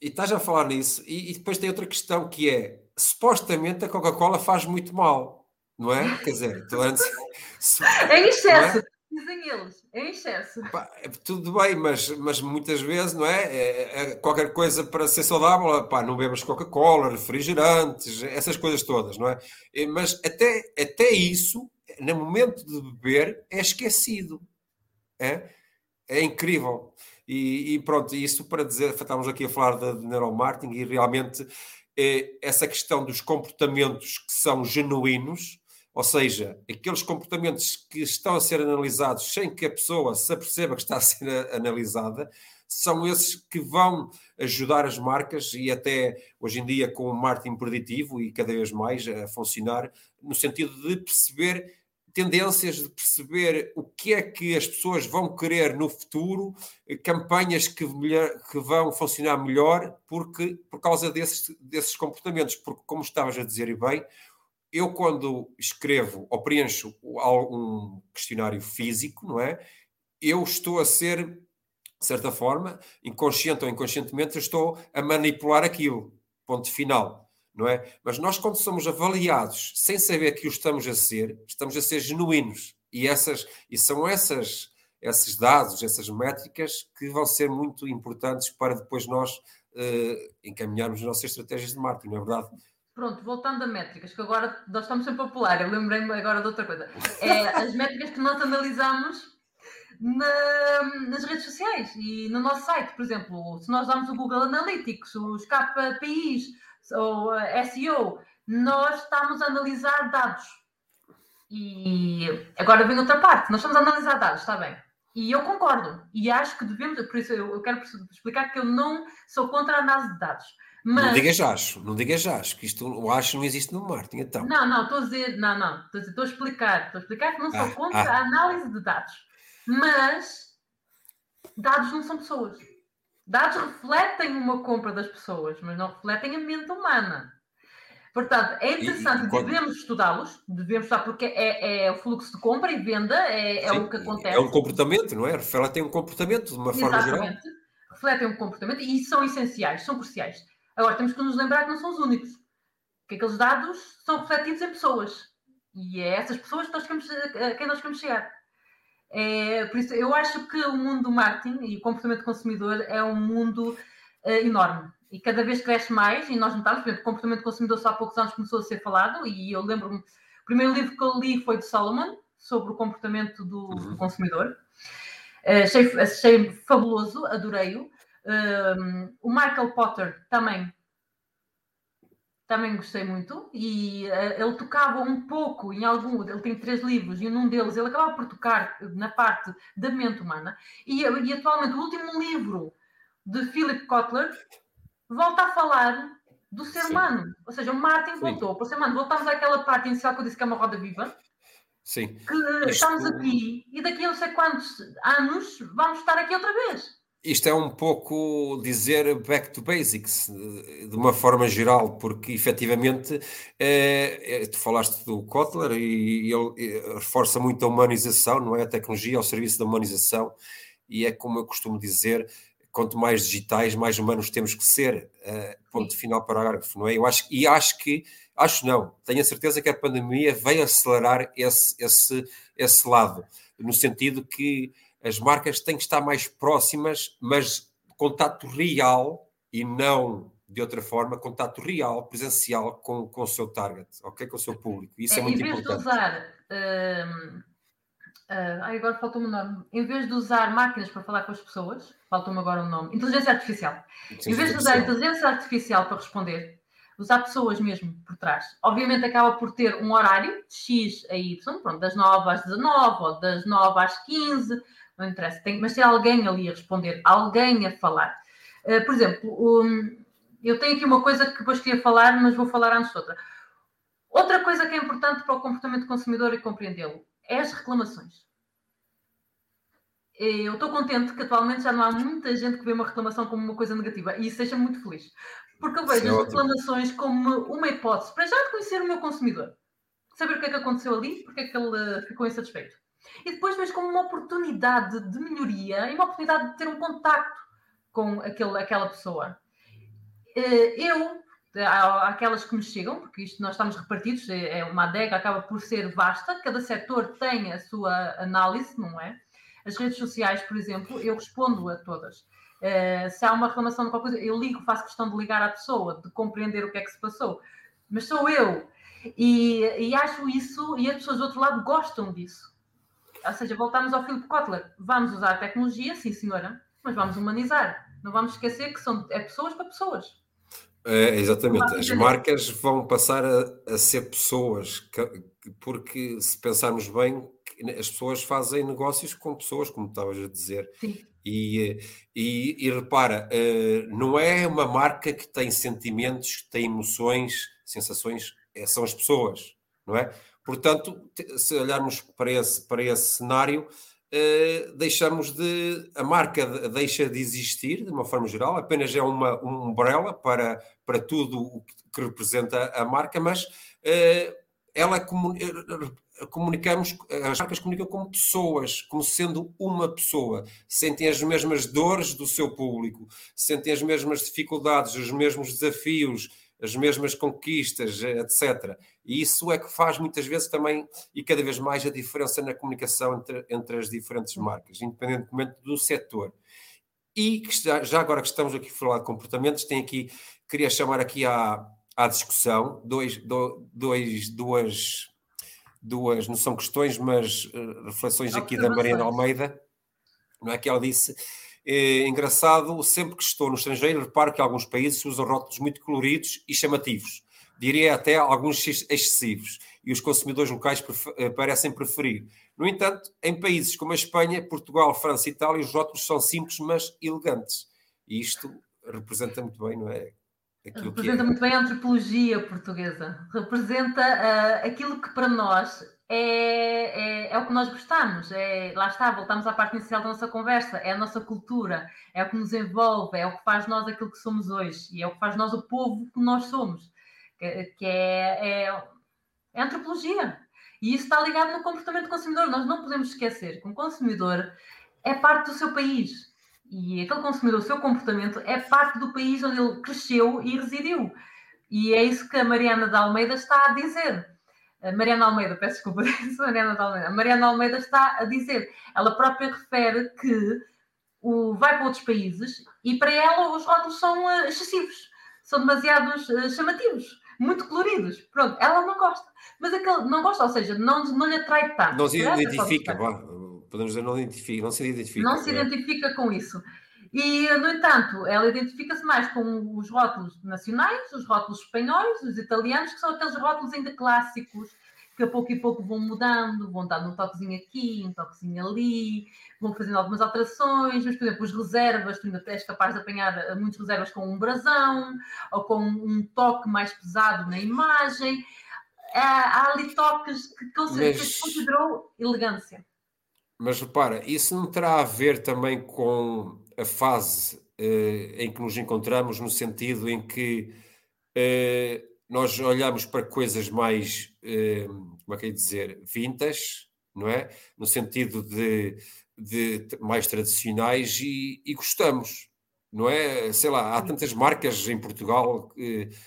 E estás a falar nisso, e, e depois tem outra questão que é supostamente a Coca-Cola faz muito mal, não é? Quer dizer, é em excesso. É? Dizem eles, é em excesso. Pá, é tudo bem, mas, mas muitas vezes, não é? é, é qualquer coisa para ser saudável, pá, não bebas Coca-Cola, refrigerantes, essas coisas todas, não é? Mas até, até isso, no momento de beber, é esquecido. É, é incrível. E, e pronto, isso para dizer, estamos aqui a falar de, de neuromarketing e realmente é, essa questão dos comportamentos que são genuínos, ou seja, aqueles comportamentos que estão a ser analisados sem que a pessoa se aperceba que está a ser analisada, são esses que vão ajudar as marcas e até hoje em dia com o marketing preditivo e cada vez mais a funcionar no sentido de perceber tendências de perceber o que é que as pessoas vão querer no futuro, campanhas que, melhor, que vão funcionar melhor porque, por causa desses, desses comportamentos. Porque, como estavas a dizer e bem, eu quando escrevo ou preencho um questionário físico, não é? eu estou a ser, de certa forma, inconsciente ou inconscientemente, estou a manipular aquilo. Ponto final. Não é? Mas nós, quando somos avaliados sem saber que o estamos a ser, estamos a ser genuínos. E, essas, e são essas, esses dados, essas métricas que vão ser muito importantes para depois nós uh, encaminharmos as nossas estratégias de marketing, não é verdade? Pronto, voltando a métricas, que agora nós estamos sempre a pular, eu lembrei-me agora de outra coisa. É as métricas que nós analisamos na, nas redes sociais e no nosso site, por exemplo, se nós damos o Google Analytics, os KPIs ou SEO, nós estamos a analisar dados. E agora vem outra parte, nós estamos a analisar dados, está bem. E eu concordo. E acho que devemos, por isso eu quero explicar que eu não sou contra a análise de dados. Mas... Não digas acho, não digas acho, que isto o acho não existe no marketing, então. Não, não, estou a dizer, não, não, estou a, explicar, estou a explicar que não sou ah, contra ah. a análise de dados. Mas dados não são pessoas. Dados refletem uma compra das pessoas, mas não refletem a mente humana. Portanto, é interessante, e, quando... devemos estudá-los, devemos estudar porque é, é, o fluxo de compra e venda, é, é o que acontece. É um comportamento, não é? Refletem um comportamento de uma forma Exatamente. geral. Refletem um comportamento e são essenciais, são cruciais. Agora, temos que nos lembrar que não são os únicos. Que aqueles dados são refletidos em pessoas. E é essas pessoas que nós queremos, a quem nós queremos chegar. É, por isso, eu acho que o mundo do marketing e o comportamento do consumidor é um mundo uh, enorme e cada vez cresce mais, e nós notamos, por exemplo, o comportamento do consumidor só há poucos anos começou a ser falado, e eu lembro-me, o primeiro livro que eu li foi de Solomon, sobre o comportamento do, do uhum. consumidor. Uh, achei, achei fabuloso, adorei-o. Um, o Michael Potter também. Também gostei muito. E uh, ele tocava um pouco em algum, ele tem três livros e num deles ele acabava por tocar na parte da mente humana. E, e atualmente o último livro de Philip Kotler volta a falar do ser Sim. humano, ou seja, o Martin voltou para o ser humano, voltamos àquela parte inicial que eu disse que é uma roda viva. Sim. que Isto... estamos aqui e daqui a não sei quantos anos vamos estar aqui outra vez isto é um pouco dizer back to basics, de uma forma geral, porque efetivamente é, é, tu falaste do Kotler e, ele reforça muito a humanização, não é? A tecnologia ao serviço da humanização, e é como eu costumo dizer: quanto mais digitais, mais humanos temos que ser. Uh, ponto final parágrafo, não é? Eu acho, e acho que, acho não, tenho a certeza que a pandemia veio acelerar esse, esse, esse lado, no sentido que as marcas têm que estar mais próximas, mas contato real e não de outra forma, contato real, presencial com, com o seu target, ok? Com o seu público. Isso é, é muito importante. Em vez importante. de usar. Uh, uh, agora faltou-me o nome. Em vez de usar máquinas para falar com as pessoas, faltou-me agora o nome. Inteligência artificial. Inteligência em vez de usar inteligência artificial para responder, usar pessoas mesmo por trás. Obviamente acaba por ter um horário de X a Y, pronto, das 9 às 19 ou das 9 às 15 não interessa, tem, mas tem alguém ali a responder, alguém a falar. Uh, por exemplo, um, eu tenho aqui uma coisa que depois queria falar, mas vou falar antes de outra. Outra coisa que é importante para o comportamento do consumidor e compreendê-lo é as reclamações. Eu estou contente que atualmente já não há muita gente que vê uma reclamação como uma coisa negativa e isso deixa muito feliz. Porque eu vejo Sim, as reclamações como uma hipótese para já de conhecer o meu consumidor. Saber o que é que aconteceu ali, porque é que ele eh, ficou insatisfeito. E depois vejo como uma oportunidade de melhoria e uma oportunidade de ter um contacto com aquele, aquela pessoa. Eh, eu, há aquelas que me chegam, porque isto nós estamos repartidos, é, é uma adega, acaba por ser vasta, cada setor tem a sua análise, não é? As redes sociais, por exemplo, eu respondo a todas. Se há uma reclamação de qualquer coisa, eu ligo, faço questão de ligar à pessoa, de compreender o que é que se passou. Mas sou eu. E, e acho isso, e as pessoas do outro lado gostam disso. Ou seja, voltamos ao Philip Kotler. Vamos usar a tecnologia, sim senhora, mas vamos humanizar. Não vamos esquecer que são é pessoas para pessoas. É, exatamente. As marcas vão passar a, a ser pessoas, porque se pensarmos bem, as pessoas fazem negócios com pessoas, como estavas a dizer. Sim. E, e, e, repara, eh, não é uma marca que tem sentimentos, que tem emoções, sensações, é, são as pessoas, não é? Portanto, se olharmos para esse, para esse cenário, eh, deixamos de. A marca deixa de existir, de uma forma geral, apenas é uma um umbrella para, para tudo o que representa a marca, mas eh, ela como. comunicamos, as marcas comunicam como pessoas, como sendo uma pessoa, sentem as mesmas dores do seu público, sentem as mesmas dificuldades, os mesmos desafios, as mesmas conquistas, etc. E isso é que faz muitas vezes também, e cada vez mais, a diferença na comunicação entre, entre as diferentes marcas, independentemente do setor. E já agora que estamos aqui a falar de comportamentos, tem aqui, queria chamar aqui à, à discussão dois, dois, duas, duas, não são questões, mas uh, reflexões aqui da Mariana Almeida, não é que ela disse é engraçado, sempre que estou no estrangeiro, reparo que alguns países usam rótulos muito coloridos e chamativos, diria até alguns excessivos, e os consumidores locais prefer eh, parecem preferir. No entanto, em países como a Espanha, Portugal, França e Itália, os rótulos são simples, mas elegantes. E isto representa muito bem, não é? Aquilo representa é. muito bem a antropologia portuguesa. Representa uh, aquilo que para nós é, é, é, o que nós gostamos. É, lá está, voltamos à parte inicial da nossa conversa. É a nossa cultura, é o que nos envolve, é o que faz nós aquilo que somos hoje e é o que faz nós o povo que nós somos, que, que é, é, é antropologia. E isso está ligado no comportamento do consumidor. Nós não podemos esquecer que um consumidor é parte do seu país. E aquele consumidor, o seu comportamento, é parte do país onde ele cresceu e residiu. E é isso que a Mariana da Almeida está a dizer Mariana Almeida, peço desculpa, Mariana Almeida. Mariana Almeida está a dizer, ela própria refere que o, vai para outros países e para ela os rótulos são uh, excessivos, são demasiados uh, chamativos, muito coloridos. Pronto, ela não gosta. Mas aquele não gosta, ou seja, não, não lhe atrai tanto. Não se identifica, podemos dizer, não, identifica, não se identifica. Não se é. identifica com isso. E, no entanto, ela identifica-se mais com os rótulos nacionais, os rótulos espanhóis, os italianos, que são aqueles rótulos ainda clássicos, que a pouco e pouco vão mudando, vão dando um toquezinho aqui, um toquezinho ali, vão fazendo algumas alterações, mas, por exemplo, as reservas, tu ainda és capaz de apanhar eh, muitas reservas com um brasão, ou com um toque mais pesado na imagem. Há, ali toques que, mas... considerou elegância. Mas repara, isso não terá a ver também com a fase uh, em que nos encontramos, no sentido em que uh, nós olhamos para coisas mais, uh, como é que é dizer, vintage, não é? No sentido de, de mais tradicionais e, e, gostamos, não é? Sei lá, há tantas marcas em Portugal.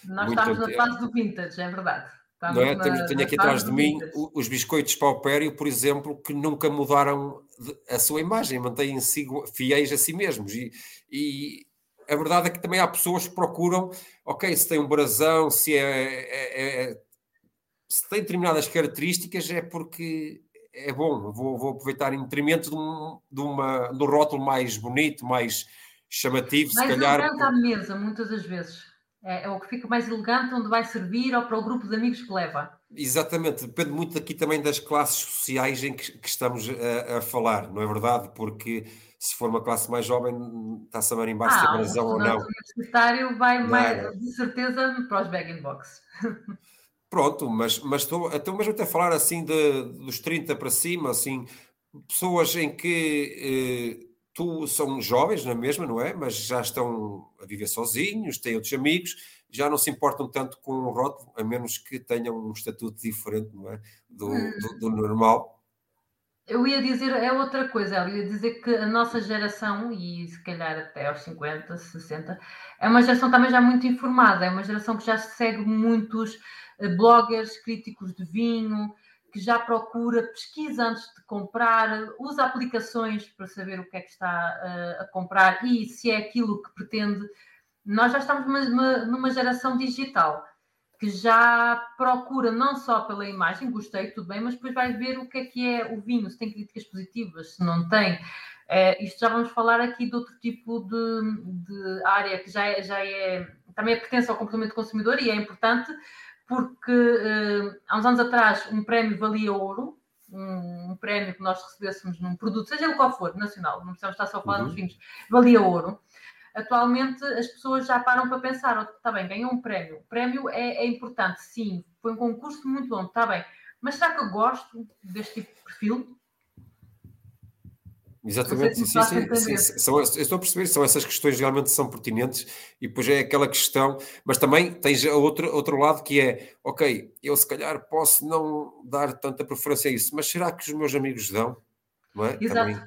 Nós estamos na fase do vintage, é verdade. Não é? Tenho, tenho aqui atrás de mim os biscoitos Paupério, por exemplo, que nunca mudaram a sua imagem, mantêm-se fiéis a si mesmos. E, e, a verdade é que também há pessoas que procuram, ok, se tem um brasão, se é, é, é se tem determinadas características, é porque é bom, vou, vou aproveitar em detrimento de um, de, uma, um rótulo mais bonito, mais chamativo, mais se calhar. elegante à mesa, muitas das vezes. É, é, o que fica mais elegante onde vai servir ou para o grupo de amigos que leva. Exatamente, depende muito aqui também das classes sociais em que, que estamos a, a, falar, não é verdade? Porque se for uma classe mais jovem, está-se a marimbar se ah, tem razão ou não. O universitário vai não, mais, não. de certeza para os bag in box. Pronto, mas, mas estou, estou mesmo até a falar assim de, dos 30 para cima, assim, pessoas em que eh, tu são jovens na mesma, não é? Mas já estão a viver sozinhos, têm outros amigos, já não se importam tanto com o rótulo, a menos que tenham um estatuto diferente, não é? Do, hum. do, do normal. Eu ia dizer, é outra coisa, eu ia dizer que a nossa geração, e se calhar até aos 50, 60, é uma geração também já muito informada, é uma geração que já segue muitos eh, bloggers, críticos de vinho, que já procura, pesquisa antes de comprar, usa aplicações para saber o que é que está uh, a comprar e se é aquilo que pretende. Nós já estamos numa, numa geração digital que já procura não só pela imagem, gostei, tudo bem, mas depois vai ver o que é que é o vinho, se tem críticas positivas, se não tem. É, isto já vamos falar aqui de outro tipo de, de área que já é, já é também é pertence ao comportamento do consumidor e é importante porque uh, há uns anos atrás um prémio valia ouro, um, um, prémio que nós recebêssemos num produto, seja ele qual for, nacional, não precisamos estar só a falar uhum. dos vinhos, valia ouro. Atualmente as pessoas já param para pensar, está oh, bem, ganhou um prémio. O prémio é, é, importante, sim, foi um concurso muito bom, está bem. Mas será que eu gosto deste tipo de perfil? Exatamente, sim, sim, sim, são, eu estou a perceber, são essas questões realmente são pertinentes e depois é aquela questão, mas também tens outro, outro lado que é, ok, eu se calhar posso não dar tanta preferência a isso, mas será que os meus amigos dão? Não é? Exato. Também,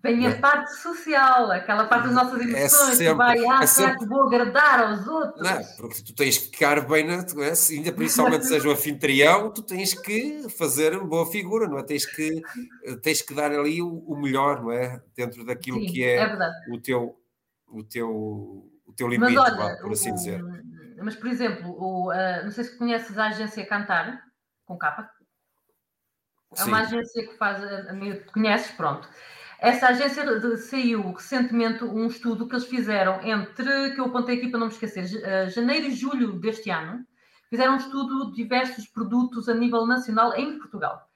Vem a parte social, aquela parte das nossas é emoções, é sempre, que vai, ah, é sempre... que vou agradar aos outros? Não, porque tu tens que ficar bem, na, é? ainda principalmente seja o anfitrião, tu tens que fazer uma boa figura, não é? Tens que, tens que dar ali o, o melhor, não é? Dentro daquilo Sim, que é, é o, teu, o, teu, o teu limite, mas olha, por assim o, dizer. Mas, por exemplo, o, uh, não sei se conheces a agência Cantar, com capa. É uma Sim. agência que faz, conheces, pronto. Essa agência saiu recentemente um estudo que eles fizeram entre, que eu apontei aqui para não me esquecer, eh, janeiro e julho deste ano, fizeram um estudo de diversos produtos a nível nacional em Portugal.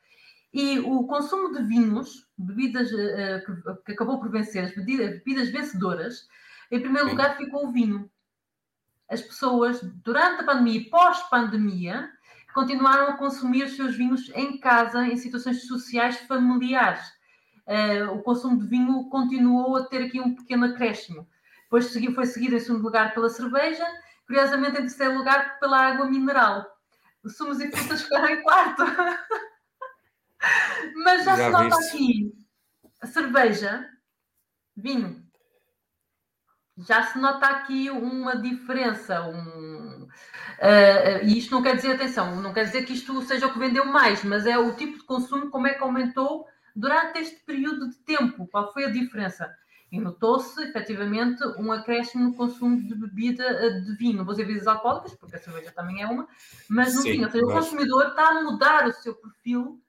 E o consumo de vinhos, bebidas eh, que, acabou por vencer, as bebidas vencedoras, em primeiro lugar ficou o vinho. As pessoas, durante a pandemia e pós-pandemia, continuaram a consumir os seus vinhos em casa, em situações sociais familiares uh, o consumo de vinho continuou a ter aqui um pequeno acréscimo. Depois seguiu, foi seguido em segundo lugar pela cerveja, curiosamente em terceiro lugar pela água mineral. Os sumos e frutas ficaram em quarto. Mas já, já se nota aqui a cerveja, vinho. Já se nota aqui uma diferença, um, uh, e isto não quer dizer, atenção, não quer dizer que isto seja o que vendeu mais, mas é o tipo de consumo, como é que aumentou durante este período de tempo. Qual foi a diferença? E notou-se, efetivamente, um acréscimo no consumo de bebida eh, de vinho. Não vou dizer bebidas alcoólicas, porque a cerveja também é uma, mas no Sim, vinho. Ou seja, o consumidor está a mudar o seu perfil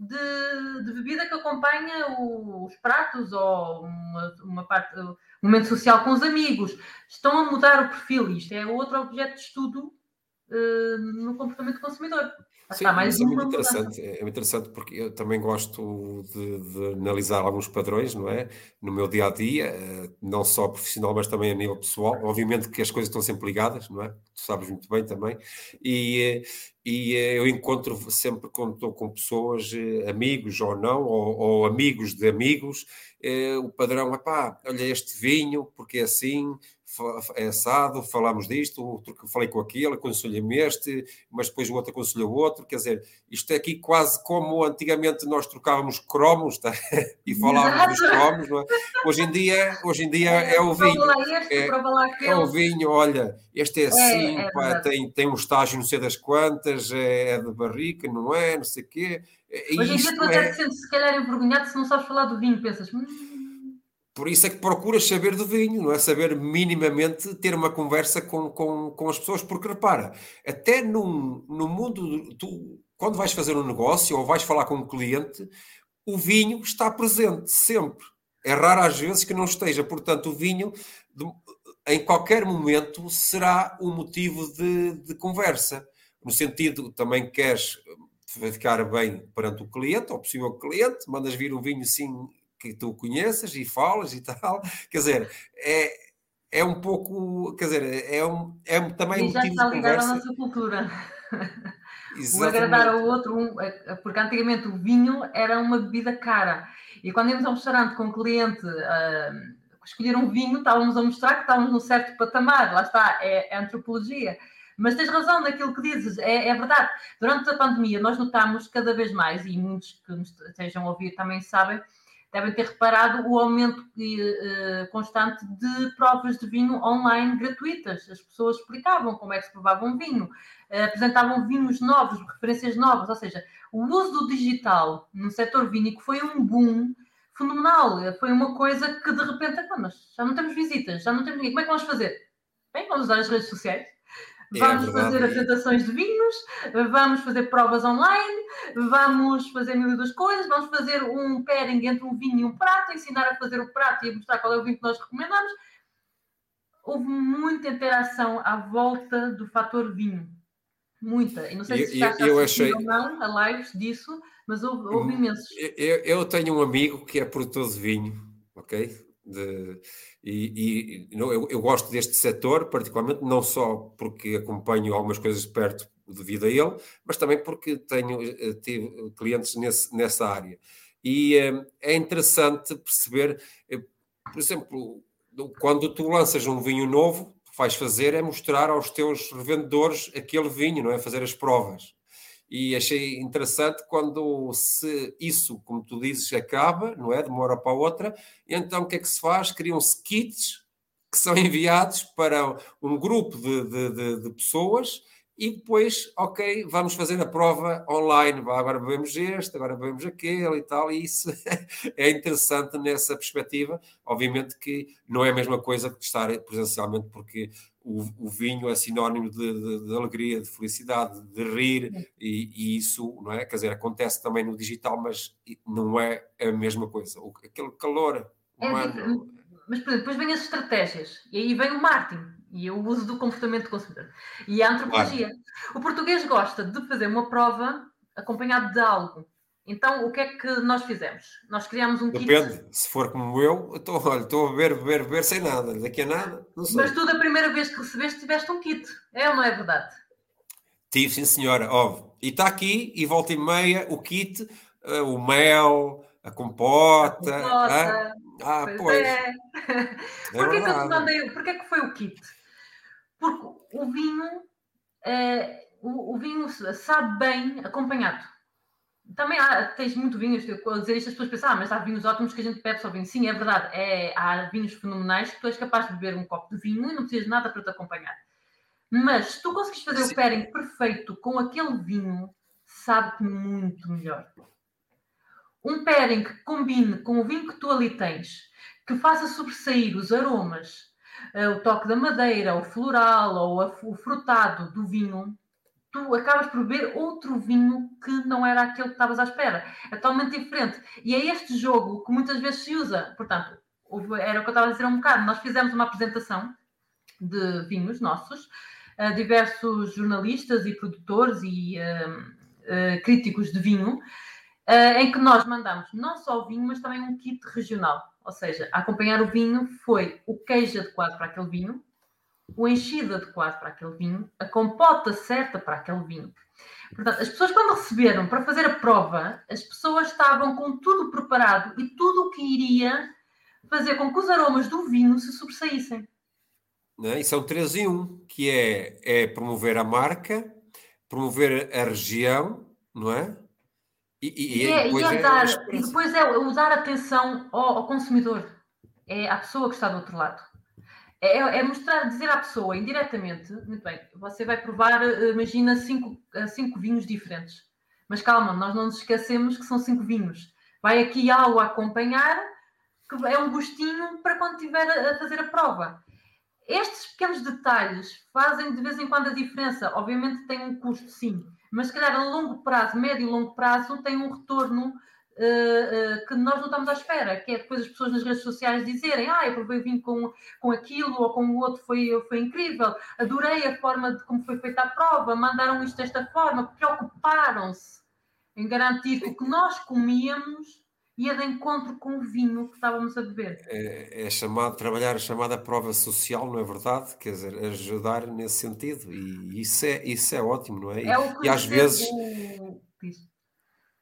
de, de bebida que acompanha os pratos ou uma, uma parte, um momento social com os amigos. Estão a mudar o perfil. Isto é outro objeto de estudo uh, no comportamento do consumidor. Sim, mais é muito interessante, é, é muito interessante porque eu também gosto de, de, analisar alguns padrões, não é? No meu dia a dia, eh, não só profissional, mas também a nível pessoal. Obviamente que as coisas estão sempre ligadas, não é? Tu sabes muito bem também. E, eh, e eh, eu encontro sempre quando estou com pessoas, amigos ou não, ou, ou amigos de amigos, o padrão é pá, olha este vinho, porque é assim, é assado, falámos disto, outro que falei com aquele, aconselhei-me este, mas depois o outro aconselhou o outro, quer dizer, isto é aqui quase como antigamente nós trocávamos cromos tá? e falávamos dos cromos, não é? Hoje em dia, hoje em dia é, é o vinho. Este, é, é, o vinho, olha, este é, é assim, é, pá, tem, tem um estágio não sei das quantas, é, é de barrica, não é, não sei o quê. Hoje em dia tu até te sentes se calhar envergonhado se não sabes falar do vinho, pensas... Hum, por isso é que procuras saber do vinho, não é? Saber minimamente ter uma conversa com, com, com as pessoas, porque repara, até num, no mundo, tu, quando vais fazer um negócio ou vais falar com um cliente, o vinho está presente sempre. É raro às vezes que não esteja, portanto, o vinho em qualquer momento será um motivo de, de conversa. No sentido, também queres ficar bem perante o cliente, ou possível cliente, mandas vir um vinho assim que tu conheças e falas e tal. Quer dizer, é, é um pouco, quer dizer, é, um, é também e um já está ligado à nossa cultura. Exatamente. Um agradar ao outro, um, é, porque antigamente o vinho era uma bebida cara. E quando íamos a um restaurante com um cliente uh, escolher um vinho, estávamos a mostrar que estávamos num certo patamar. Lá está, é, é antropologia. Mas tens razão naquilo que dizes, é, é, verdade. Durante a pandemia, nós notamos cada vez mais, e muitos que nos estejam a ouvir também sabem, devem ter reparado o aumento uh, constante de provas de vinho online gratuitas. As pessoas explicavam como é que se provava um vinho, uh, apresentavam vinhos novos, referências novas, ou seja, o uso do digital no setor vínico foi um boom fenomenal. Foi uma coisa que de repente, nós já não temos visitas, já não temos ninguém. Como é que vamos fazer? Bem, vamos usar as redes sociais. É vamos é fazer apresentações de vinhos, vamos fazer provas online, vamos fazer mil e duas coisas, vamos fazer um pairing entre um vinho e um prato, ensinar a fazer o prato e a mostrar qual é o vinho que nós recomendamos. Houve muita interação à volta do fator vinho. Muita. E não sei se está eu, achei... ou não a lives disso, mas houve, houve hum, imensos. Eu, eu tenho um amigo que é produtor de vinho, ok? De, e, e eu, eu, gosto deste setor, particularmente, não só porque acompanho algumas coisas de perto devido a ele, mas também porque tenho eh, tive clientes nesse, nessa área. E uh, é interessante perceber, uh, por exemplo, quando tu lanças um vinho novo, tu vais fazer é mostrar aos teus revendedores aquele vinho, não é? Fazer as provas. E achei interessante quando se isso, como tu dizes, acaba, não é? De uma hora para outra, então o que é que se faz? Criam-se kits que são enviados para um grupo de, de, de, de pessoas e depois, ok, vamos fazer a prova online. Agora bebemos este, agora bebemos aquele e tal, e isso é interessante nessa perspectiva. Obviamente que não é a mesma coisa que estar presencialmente, porque o, o vinho é sinónimo de, de, de, alegria, de felicidade, de rir, e, e, isso, não é? Quer dizer, acontece também no digital, mas não é a mesma coisa. O, aquele calor humano. É mas depois vêm as estratégias, e aí vem o marketing e o uso do comportamento do consumidor. E a antropologia. Claro. O português gosta de fazer uma prova acompanhado de algo. Então, o que é que nós fizemos? Nós criámos um Depende. kit. Se for como eu, estou, olha, estou a beber, beber, beber sem nada. Daqui a nada, não sei. Mas tu, da primeira vez que recebeste, tiveste um kit. É ou não é verdade? Tive, sim, senhora. Óbvio. E está aqui, e volta e meia, o kit, uh, o mel, a compota. A compota. Ah, pois. pois. É. é porquê, que eu te mandei, porquê que foi o kit? Porque o vinho, é, o, o, vinho sabe bem acompanhado. Também há, tens muito vinho, a dizer isto, as pessoas pensam, ah, mas há vinhos ótimos que a gente bebe só vinho. Sim, é verdade, é, há vinhos fenomenais que tu és capaz de beber um copo de vinho e não precisas de nada para te acompanhar. Mas se tu consegues fazer Sim. o pairing perfeito com aquele vinho, sabe muito melhor. Um pairing que combine com o vinho que tu ali tens, que faça sobressair os aromas, uh, o toque da madeira, o floral ou o frutado do vinho, tu acabas por beber outro vinho que não era aquele que estavas à espera. É totalmente diferente. E é este jogo que muitas vezes se usa. Portanto, era o que eu estava a dizer um bocado. Nós fizemos uma apresentação de vinhos nossos, a diversos jornalistas e produtores e uh, uh, críticos de vinho, uh, em que nós mandamos não só o vinho, mas também um kit regional. Ou seja, acompanhar o vinho foi o queijo adequado para aquele vinho, o enchido adequado para aquele vinho, a compota certa para aquele vinho. Portanto, as pessoas quando receberam para fazer a prova, as pessoas estavam com tudo preparado e tudo o que iria fazer com que os aromas do vinho se sobressaíssem. É? E são três em um, que é, é promover a marca, promover a região, não é? E, e, e, é, depois, é, dar, e depois é o dar atenção ao, ao, consumidor, é a pessoa que está do outro lado. É, é, mostrar, dizer à pessoa indiretamente, muito bem, você vai provar, eh, imagina, cinco, eh, cinco vinhos diferentes. Mas calma, nós não nos esquecemos que são cinco vinhos. Vai aqui algo a acompanhar, que é um gostinho para quando estiver a fazer a prova. Estes pequenos detalhes fazem de vez em quando a diferença. Obviamente tem um custo, sim mas se calhar a longo prazo, médio e longo prazo, tem um retorno uh, uh, que nós não estamos à espera, que é depois as pessoas nas redes sociais dizerem ah, eu provei vinho com, com aquilo ou com o outro, foi, foi incrível, adorei a forma de como foi feita a prova, mandaram isto desta forma, preocuparam-se em garantir que o que nós comíamos ia de encontro com o vinho que estávamos a beber. É, é chamado, trabalhar a chamada prova social, não é verdade? Quer dizer, ajudar nesse sentido. E isso é, isso é ótimo, não é? é o que e às vezes. O...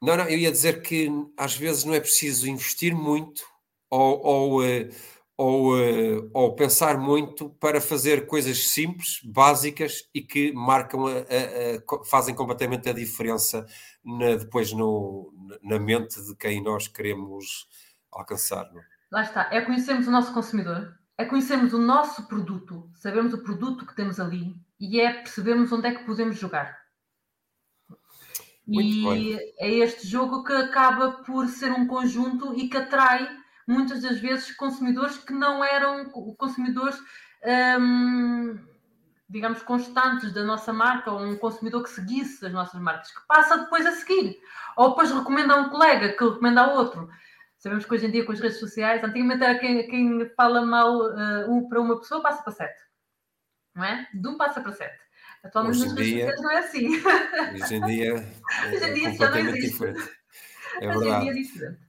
Não, não, eu ia dizer que às vezes não é preciso investir muito ou, ou, eh, ou, eh, ou pensar muito para fazer coisas simples, básicas e que marcam, a, a, a, fazem completamente a diferença na, depois no, na mente de quem nós queremos alcançar. Não? É? Lá está, é conhecermos o nosso consumidor, é conhecermos o nosso produto, sabemos o produto que temos ali e é percebermos onde é que podemos jogar. Muito e bem. é este jogo que acaba por ser um conjunto e que atrai muitas das vezes consumidores que não eram consumidores hum, digamos, constantes da nossa marca, ou um consumidor que seguisse as nossas marcas, que passa depois a seguir, ou depois recomenda a um colega que recomenda a outro. Sabemos que hoje em dia com as redes sociais, antigamente era quem, quem fala mal uh, um para uma pessoa passa para sete, não é? De um passa para sete. Atualmente nas redes sociais não é assim. Hoje em dia é, hoje em dia é completamente diferente. É hoje verdade. Em dia é diferente.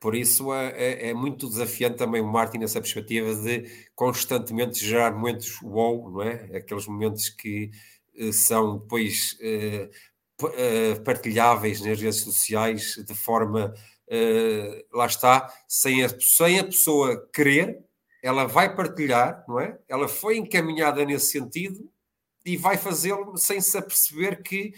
Por isso é, é, é, muito desafiante também o Martin nessa perspectiva de constantemente gerar momentos wow, não é? Aqueles momentos que eh, são depois eh, uh, partilháveis nas redes sociais de forma, uh, lá está, sem a, sem a pessoa querer, ela vai partilhar, não é? Ela foi encaminhada nesse sentido e vai fazê-lo sem se aperceber que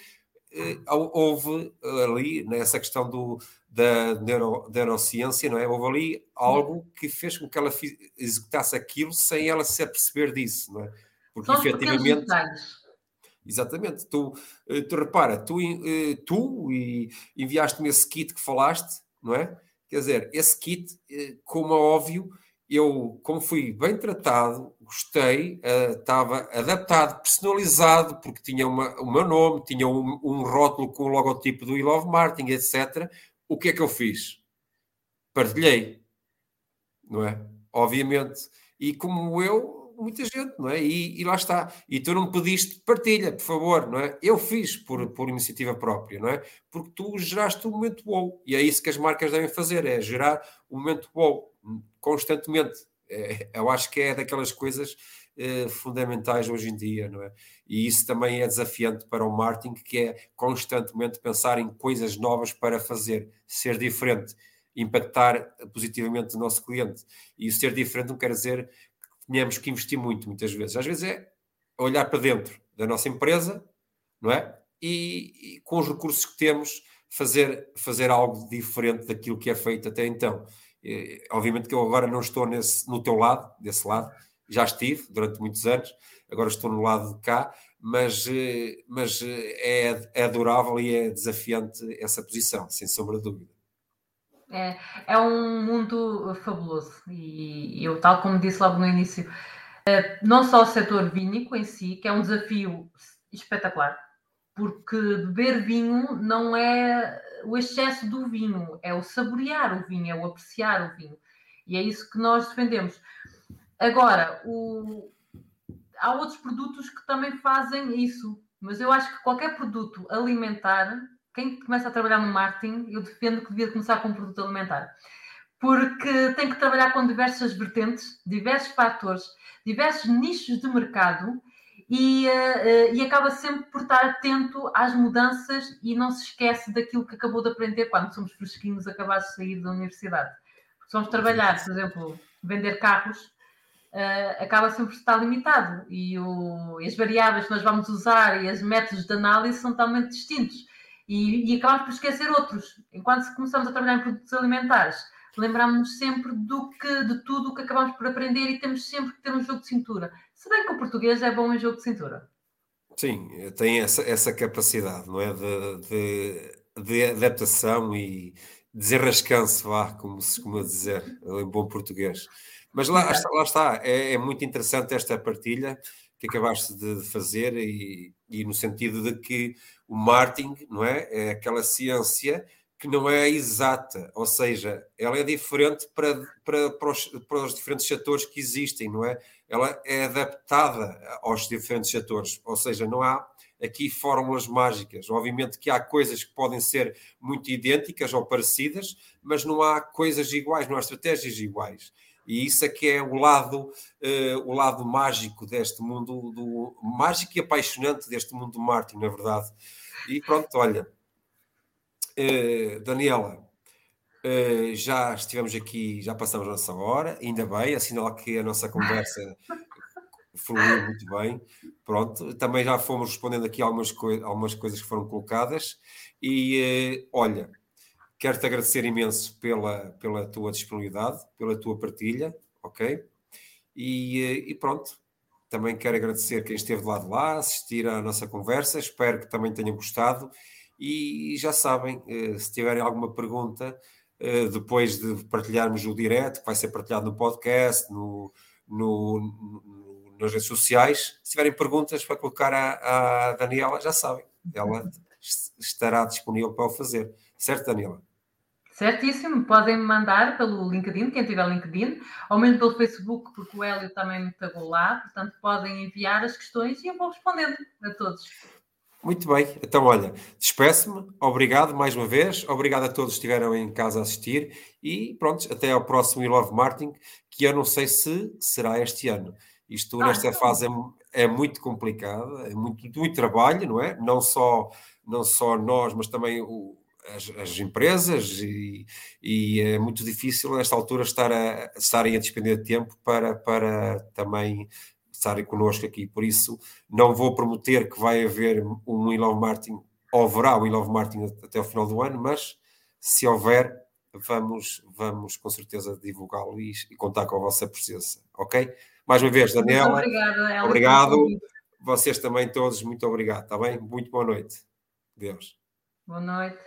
uh, houve ali, nessa questão do, da, neuro, neurociência, não é? Houve ali algo que fez com que ela executasse aquilo sem ela se aperceber disso, não é? Porque São efetivamente. Exatamente, tu, eh, tu repara, tu, eh, tu enviaste-me esse kit que falaste, não é? Quer dizer, esse kit, eh, como é óbvio, eu, como fui bem tratado, gostei, estava adaptado, personalizado, porque tinha uma, o meu nome, tinha um, um rótulo com o logotipo do I Love Martin, etc. O que é que eu fiz? Partilhei, não é? Obviamente. E como eu, muita gente, não é? E, e, lá está. E tu não me pediste partilha, por favor, não é? Eu fiz por, por iniciativa própria, não é? Porque tu geraste um momento bom. E é isso que as marcas devem fazer, é gerar um momento bom constantemente. É, eu acho que é daquelas coisas eh, fundamentais hoje em dia, não é? E isso também é desafiante para o marketing, que é constantemente pensar em coisas novas para fazer, ser diferente impactar positivamente o nosso cliente. E ser diferente não quer dizer tenhamos que investir muito, muitas vezes. Às vezes é olhar para dentro da nossa empresa, não é? E, e, com os recursos que temos, fazer, fazer algo diferente daquilo que é feito até então. E, obviamente que eu agora não estou nesse, no teu lado, desse lado, já estive durante muitos anos, agora estou no lado de cá, mas, eh, mas eh, é, é adorável e é desafiante essa posição, sem sombra de dúvida. É, é um mundo fabuloso e eu, tal como disse logo no início, não só o setor vínico em si, que é um desafio espetacular, porque beber vinho não é o excesso do vinho, é o saborear o vinho, é o apreciar o vinho. E é isso que nós defendemos. Agora, o... há outros produtos que também fazem isso, mas eu acho que qualquer produto alimentar quem começa a trabalhar no marketing, eu defendo que devia começar com um produto alimentar. Porque tem que trabalhar com diversas vertentes, diversos fatores, diversos nichos de mercado e, uh, e acaba sempre por estar atento às mudanças e não se esquece daquilo que acabou de aprender quando somos fresquinhos acabados de sair da universidade. Porque se vamos trabalhar, por exemplo, vender carros, uh, acaba sempre por estar limitado e, o, e as variáveis que nós vamos usar e os métodos de análise são totalmente distintos e, e acabamos por esquecer outros. Enquanto começamos a trabalhar em produtos alimentares, lembramos-nos sempre do que, de tudo o que acabamos por aprender e temos sempre que ter um jogo de cintura. Se bem que o português é bom em jogo de cintura. Sim, tem essa, essa capacidade, não é? De, de, de adaptação e desenrascanço, vá, como se costuma dizer em bom português. Mas lá, está, lá está, é, é, muito interessante esta partilha que acabaste de fazer e, e no sentido de que o marketing, não é? É aquela ciência que não é exata, ou seja, ela é diferente para, para, para, os, para os diferentes setores que existem, não é? Ela é adaptada aos diferentes setores, ou seja, não há aqui fórmulas mágicas. Obviamente que há coisas que podem ser muito idênticas ou parecidas, mas não há coisas iguais, não há estratégias iguais. E isso é que é o lado, uh, o lado mágico deste mundo, do, mágico e apaixonante deste mundo do marketing, na verdade. E pronto, olha, uh, Daniela, uh, já estivemos aqui, já passamos a nossa hora, ainda bem, assinala que a nossa conversa fluiu muito bem. Pronto, também já fomos respondendo aqui algumas, coi algumas coisas que foram colocadas. E olha, Quero-te agradecer imenso pela, pela tua disponibilidade, pela tua partilha, ok? E, eh, e, pronto, também quero agradecer quem esteve do lado de lá, assistir à nossa conversa, espero que também tenham gostado. E já sabem, eh, se tiverem alguma pergunta, eh, depois de partilharmos o direto, que vai ser partilhado no podcast, no, no, no, nas redes sociais, se tiverem perguntas para colocar à, à Daniela, já sabem, ela estará disponível para o fazer. Certo, Daniela? Certíssimo, podem me mandar pelo LinkedIn, quem tiver LinkedIn, ou mesmo pelo Facebook, porque o Hélio também me pagou lá, portanto podem enviar as questões e eu vou respondendo a todos. Muito bem, então olha, despeço-me, obrigado mais uma vez, obrigado a todos que estiveram em casa a assistir. E pronto, até ao próximo We Love Marketing, que eu não sei se será este ano. Isto ah, nesta então... fase é, é muito complicado, é muito, muito trabalho, não é? Não só, não só nós, mas também o, as, as, empresas e, e, é muito difícil nesta altura estar a, estarem a despender de tempo para, para também estarem connosco aqui. Por isso, não vou prometer que vai haver um Elon Martin, ou haverá um Elon Martin até o final do ano, mas se houver, vamos, vamos com certeza divulgá-lo e, e, contar com a vossa presença, ok? Mais uma vez, Daniela. Muito obrigada, Obrigado. Vocês também todos, muito obrigado, está bem? Muito boa noite. Deus. Boa noite.